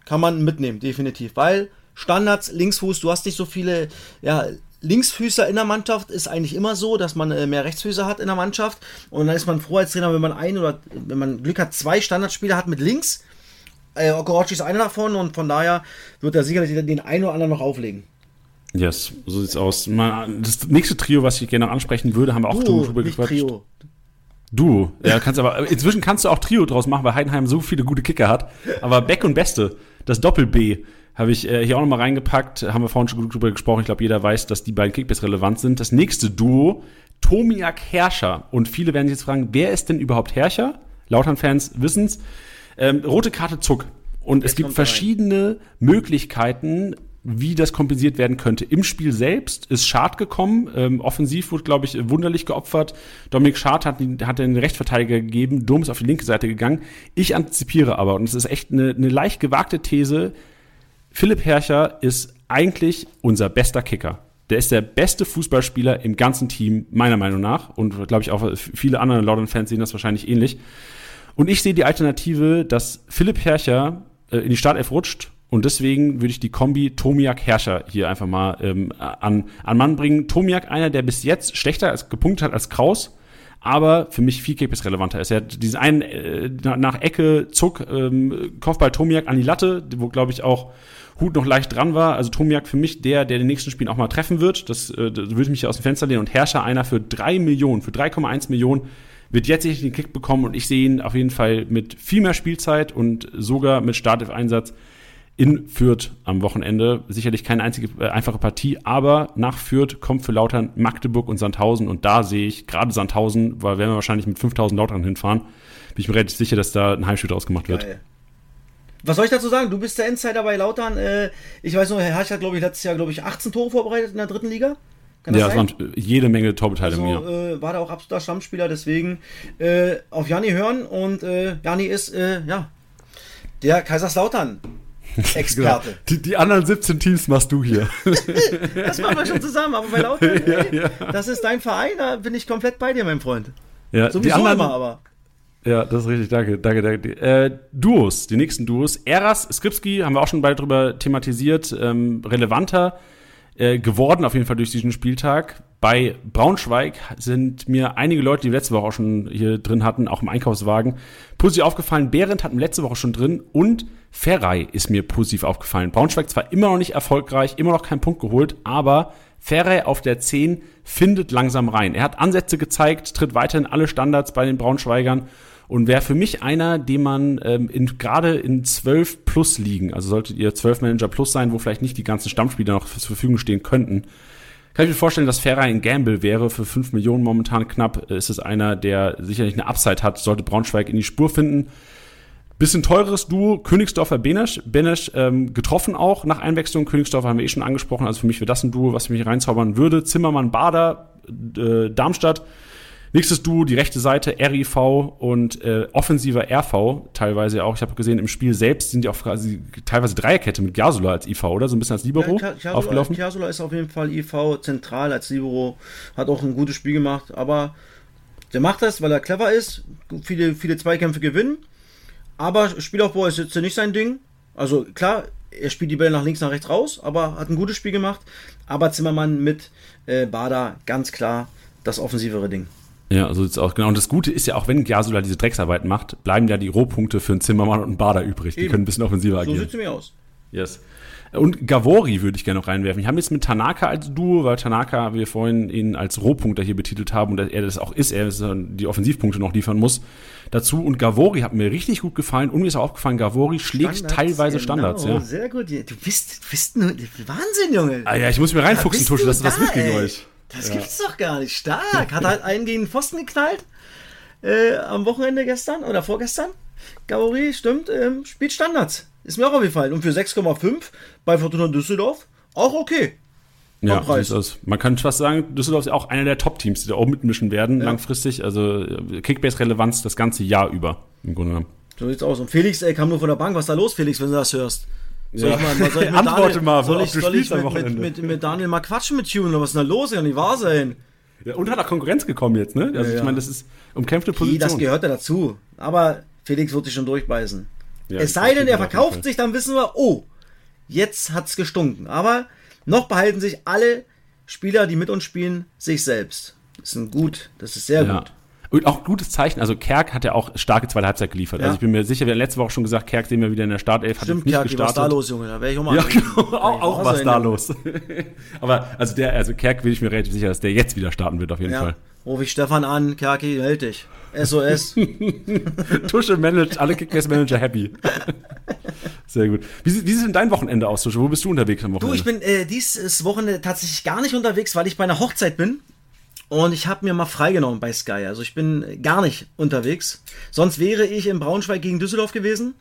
Speaker 2: kann man mitnehmen, definitiv. Weil Standards, Linksfuß, du hast nicht so viele, ja, Linksfüßer in der Mannschaft ist eigentlich immer so, dass man äh, mehr Rechtsfüßer hat in der Mannschaft. Und dann ist man froh als Trainer, wenn man ein oder wenn man Glück hat, zwei Standardspieler hat mit links. Äh, Okorochi ist einer davon und von daher wird er sicherlich den einen oder anderen noch auflegen.
Speaker 1: Yes, so sieht's aus. Mal, das nächste Trio, was ich gerne noch ansprechen würde, haben wir auch
Speaker 2: Duo,
Speaker 1: drüber
Speaker 2: nicht
Speaker 1: gequatscht.
Speaker 2: Trio.
Speaker 1: Du, ja, kannst aber inzwischen kannst du auch Trio draus machen, weil Heidenheim so viele gute Kicker hat. Aber Beck und Beste, das Doppel B, habe ich äh, hier auch nochmal reingepackt. Haben wir vorhin schon gut drüber gesprochen. Ich glaube, jeder weiß, dass die beiden Kickbase relevant sind. Das nächste Duo, Tomiak Herrscher. Und viele werden sich jetzt fragen, wer ist denn überhaupt Herrscher? Lautern-Fans wissen's. Ähm, rote Karte Zuck. Und es gibt
Speaker 2: er rein.
Speaker 1: verschiedene Möglichkeiten, wie das kompensiert werden könnte. Im Spiel selbst ist Schad gekommen. Ähm, offensiv wurde, glaube ich, wunderlich geopfert. Dominik Schad hat, den- hat den Rechtsverteidiger gegeben. Dom ist auf die linke Seite gegangen. Ich antizipiere aber, und es ist echt eine, eine leicht gewagte These, Philipp Herrscher ist eigentlich unser bester Kicker. Der ist der beste Fußballspieler im ganzen Team, meiner Meinung nach. Und glaube ich auch viele andere Laudern-Fans sehen das wahrscheinlich ähnlich. Und ich sehe die Alternative, dass Philipp Herrscher äh, in die Startelf rutscht. Und deswegen würde ich die Kombi Tomiak-Herrscher hier einfach mal ähm, an, an Mann bringen. Tomiak, einer, der bis jetzt schlechter als, gepunktet hat als Kraus, aber für mich viel Kickbase relevanter ist. Er hat diesen einen äh, nach Ecke, Zuck, ähm, Kopfball Tomiak an die Latte, wo glaube ich auch Hut noch leicht dran war. Also Tomiak für mich der, der den nächsten Spielen auch mal treffen wird. Das, äh, das würde ich mich aus dem Fenster lehnen. Und Herrscher einer für drei Millionen, für 3,1 Millionen wird jetzt den Kick bekommen und ich sehe ihn auf jeden Fall mit viel mehr Spielzeit und sogar mit Startelf-Einsatz in Fürth am Wochenende. Sicherlich keine einzige äh, einfache Partie, aber nach Fürth kommt für Lautern Magdeburg und Sandhausen und da sehe ich gerade Sandhausen, weil werden wir wahrscheinlich mit 5000 Lautern hinfahren, bin ich mir relativ sicher, dass da ein Heimspiel draus gemacht wird.
Speaker 2: Geil. Was soll ich dazu sagen? Du bist der Insider bei Lautern. Äh, ich weiß nur, Herr Herrsch hat, glaube ich, letztes Jahr, glaube ich, 18 Tore vorbereitet in der dritten Liga.
Speaker 1: Ja, es waren jede Menge Torbeteiligung,
Speaker 2: also, ja. Äh, war da auch absoluter Stammspieler, deswegen äh, auf Janni hören und äh, Janni ist, äh, ja, der Kaiserslautern [laughs] Experte.
Speaker 1: Genau. Die, die, anderen 17 Teams machst du hier. [laughs]
Speaker 2: das machen wir schon zusammen, aber bei [laughs] Lautern, ey, ja, ja. das ist dein Verein, da bin ich komplett bei dir, mein Freund.
Speaker 1: Ja, Sowieso die anderen, immer, aber. Ja, das ist richtig, danke, danke, danke. Äh, Duos, die nächsten Duos. Eras, Skripski, haben wir auch schon beide drüber thematisiert, ähm, relevanter äh, geworden, auf jeden Fall durch diesen Spieltag. Bei Braunschweig sind mir einige Leute, die letzte Woche auch schon hier drin hatten, auch im Einkaufswagen, positiv aufgefallen. Behrendt hatten wir letzte Woche schon drin und Ferrei ist mir positiv aufgefallen. Braunschweig zwar immer noch nicht erfolgreich, immer noch keinen Punkt geholt, aber Ferrei auf der 10 findet langsam rein. Er hat Ansätze gezeigt, tritt weiterhin alle Standards bei den Braunschweigern und wäre für mich einer, den man ähm, gerade in 12 plus liegen, also solltet ihr 12 Manager plus sein, wo vielleicht nicht die ganzen Stammspieler noch zur Verfügung stehen könnten, kann ich mir vorstellen, dass Ferrari ein Gamble wäre. Für 5 Millionen momentan knapp ist es einer, der sicherlich eine Upside hat, sollte Braunschweig in die Spur finden. Bisschen teures Duo, Königsdorfer Benesch. Benesch ähm, getroffen auch nach Einwechslung. Königsdorfer haben wir eh schon angesprochen. Also für mich wäre das ein Duo, was mich reinzaubern würde. Zimmermann, Bader, äh, Darmstadt. Nächstes Duo, die rechte Seite, RIV und äh, offensiver RV, teilweise auch. Ich habe gesehen, im Spiel selbst sind die auch quasi teilweise Dreierkette mit Giasula als IV, oder? So ein bisschen als Libero
Speaker 2: ja, aufgelaufen. Giasula ist auf jeden Fall IV zentral als Libero, hat auch ein gutes Spiel gemacht, aber der macht das, weil er clever ist, viele, viele Zweikämpfe gewinnen aber Spielaufbau ist jetzt nicht sein Ding. Also klar, er spielt die Bälle nach links, nach rechts raus, aber hat ein gutes Spiel gemacht. Aber Zimmermann mit äh, Bader ganz klar das offensivere Ding.
Speaker 1: Ja, so sieht's aus. Genau. Und das Gute ist ja auch, wenn Gasula diese Drecksarbeit macht, bleiben ja die Rohpunkte für einen Zimmermann und einen Bader übrig. Eben. Die können ein bisschen offensiver agieren. So
Speaker 2: sieht's mir aus.
Speaker 1: Yes. Und Gavori würde ich gerne noch reinwerfen. Ich habe jetzt mit Tanaka als Duo, weil Tanaka, wir vorhin ihn als Rohpunkter hier betitelt haben und er das auch ist, er die Offensivpunkte noch liefern muss. Dazu und Gavori hat mir richtig gut gefallen und mir ist auch aufgefallen, Gavori schlägt Standards, teilweise genau, Standards. Ja.
Speaker 2: Sehr gut. Du bist, du bist ein Wahnsinn, Junge.
Speaker 1: Ah ja, ich muss mir reinfuchsen, Tusche, das ist was mit gegen euch.
Speaker 2: Das ja. gibt's doch gar nicht. Stark. Hat halt einen gegen den Pfosten geknallt. Äh, am Wochenende gestern oder vorgestern. Gavori, stimmt, ähm, spielt Standards. Ist mir auch aufgefallen. Und für 6,5 bei Fortuna Düsseldorf auch okay.
Speaker 1: Ja, Preis. man kann fast sagen, Düsseldorf ist auch einer der Top-Teams, die da auch mitmischen werden, ja. langfristig. Also Kickbase-Relevanz das ganze Jahr über, im Grunde genommen.
Speaker 2: So sieht's aus. Und Felix ey, kam nur von der Bank. Was ist da los, Felix, wenn du das hörst?
Speaker 1: Soll ja. ich mal, soll ich [laughs] mit Antworte Daniel, mal,
Speaker 2: soll ich, soll ich mit, mit, mit, mit, Daniel mal quatschen mit Tune? Was ist denn da los? Kann nicht wahr sein.
Speaker 1: Ja, und hat auch Konkurrenz gekommen jetzt, ne? Also ja, ich meine, das ist umkämpfte Position.
Speaker 2: Das gehört ja dazu. Aber Felix wird sich schon durchbeißen. Es sei denn, er verkauft sich, dann wissen wir, oh, jetzt hat's gestunken. Aber noch behalten sich alle Spieler, die mit uns spielen, sich selbst. Das ist gut, das ist sehr gut.
Speaker 1: Und auch gutes Zeichen, also Kerk hat ja auch starke zweite Halbzeit geliefert. Ja. Also ich bin mir sicher, wir haben letzte Woche schon gesagt, Kerk sehen wir wieder in der Startelf,
Speaker 2: hat Stimmt, nicht Kerk, gestartet. was da los, Junge? Da wäre ich auch mal
Speaker 1: ja, [laughs] genau, auch, auch was da los. Aber also der, also Kerk bin ich mir relativ sicher, dass der jetzt wieder starten wird, auf jeden ja. Fall.
Speaker 2: Ruf ich Stefan an, Kerki, meld dich. SOS. [laughs]
Speaker 1: Tusche managt, alle Kickbase-Manager happy. Sehr gut. Wie, wie sieht denn dein Wochenende aus, Tusche? Wo bist du unterwegs am Wochenende?
Speaker 2: Du, ich bin äh, dieses Wochenende tatsächlich gar nicht unterwegs, weil ich bei einer Hochzeit bin. Und ich habe mir mal freigenommen bei Sky. Also ich bin gar nicht unterwegs. Sonst wäre ich in Braunschweig gegen Düsseldorf gewesen.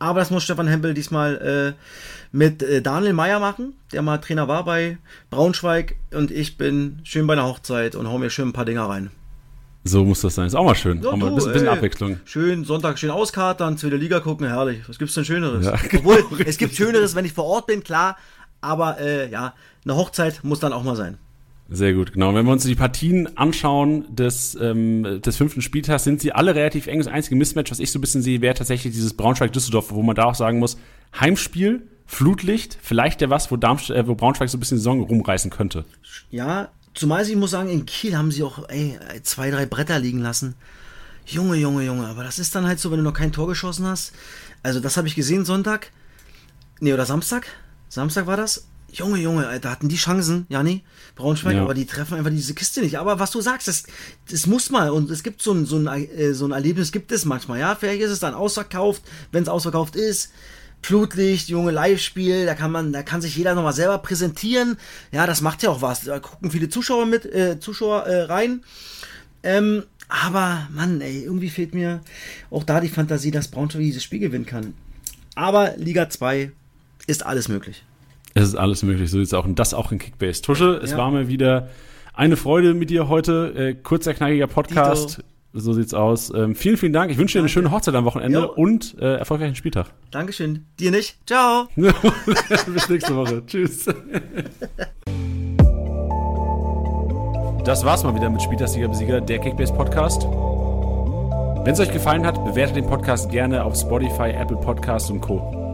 Speaker 2: Aber das muss Stefan Hempel diesmal äh, mit äh, Daniel Meyer machen, der mal Trainer war bei Braunschweig. Und ich bin schön bei einer Hochzeit und hau mir schön ein paar Dinger rein.
Speaker 1: So muss das sein. Ist auch mal schön. Auch mal ein bisschen, bisschen, Abwechslung.
Speaker 2: Schön Sonntag schön auskatern, zweite Liga gucken, herrlich. Was gibt's denn Schöneres? Ja, [laughs] Obwohl, es gibt Schöneres, wenn ich vor Ort bin, klar. Aber äh, ja, eine Hochzeit muss dann auch mal sein.
Speaker 1: Sehr gut, genau. Wenn wir uns die Partien anschauen des, ähm, des fünften Spieltags, sind sie alle relativ eng. Das einzige Mismatch, was ich so ein bisschen sehe, wäre tatsächlich dieses Braunschweig-Düsseldorf, wo man da auch sagen muss, Heimspiel, Flutlicht, vielleicht der was, wo, Darmstadt, äh, wo Braunschweig so ein bisschen die Saison rumreißen könnte.
Speaker 2: Ja, zumal ich muss sagen, in Kiel haben sie auch ey, zwei, drei Bretter liegen lassen. Junge, Junge, Junge, aber das ist dann halt so, wenn du noch kein Tor geschossen hast. Also das habe ich gesehen Sonntag. Nee, oder Samstag? Samstag war das. Junge, Junge, Alter, hatten die Chancen, Jani, Braunschweig,
Speaker 1: Ja.
Speaker 2: aber die treffen einfach diese Kiste nicht. Aber was du sagst, das, das muss mal. Und es gibt so ein, so, ein, äh, so ein Erlebnis, gibt es manchmal, ja. Vielleicht ist es dann ausverkauft, wenn es ausverkauft ist. Flutlicht, junge Live-Spiel, da kann man, da kann sich jeder nochmal selber präsentieren. Ja, das macht ja auch was. Da gucken viele Zuschauer mit, äh, Zuschauer äh, rein. Ähm, aber, Mann, ey, irgendwie fehlt mir auch da die Fantasie, dass Braunschweig dieses Spiel gewinnen kann. Aber Liga 2 ist alles möglich.
Speaker 1: Es ist alles möglich, so ist es auch. Und das auch in Kickbase. Tusche, es
Speaker 2: Ja.
Speaker 1: war mir wieder eine Freude mit dir heute. Äh, kurzer, knackiger Podcast. So sieht's aus. Ähm, vielen, vielen Dank. Ich wünsche dir eine schöne Hochzeit am Wochenende
Speaker 2: Jo.
Speaker 1: und äh, erfolgreichen Spieltag.
Speaker 2: Dankeschön. Dir nicht. Ciao. [laughs]
Speaker 1: Bis nächste Woche. Tschüss. Das war's mal wieder mit Spieltagssieger Besieger, der Kickbase Podcast. Wenn es euch gefallen hat, bewertet den Podcast gerne auf Spotify, Apple Podcasts und Co.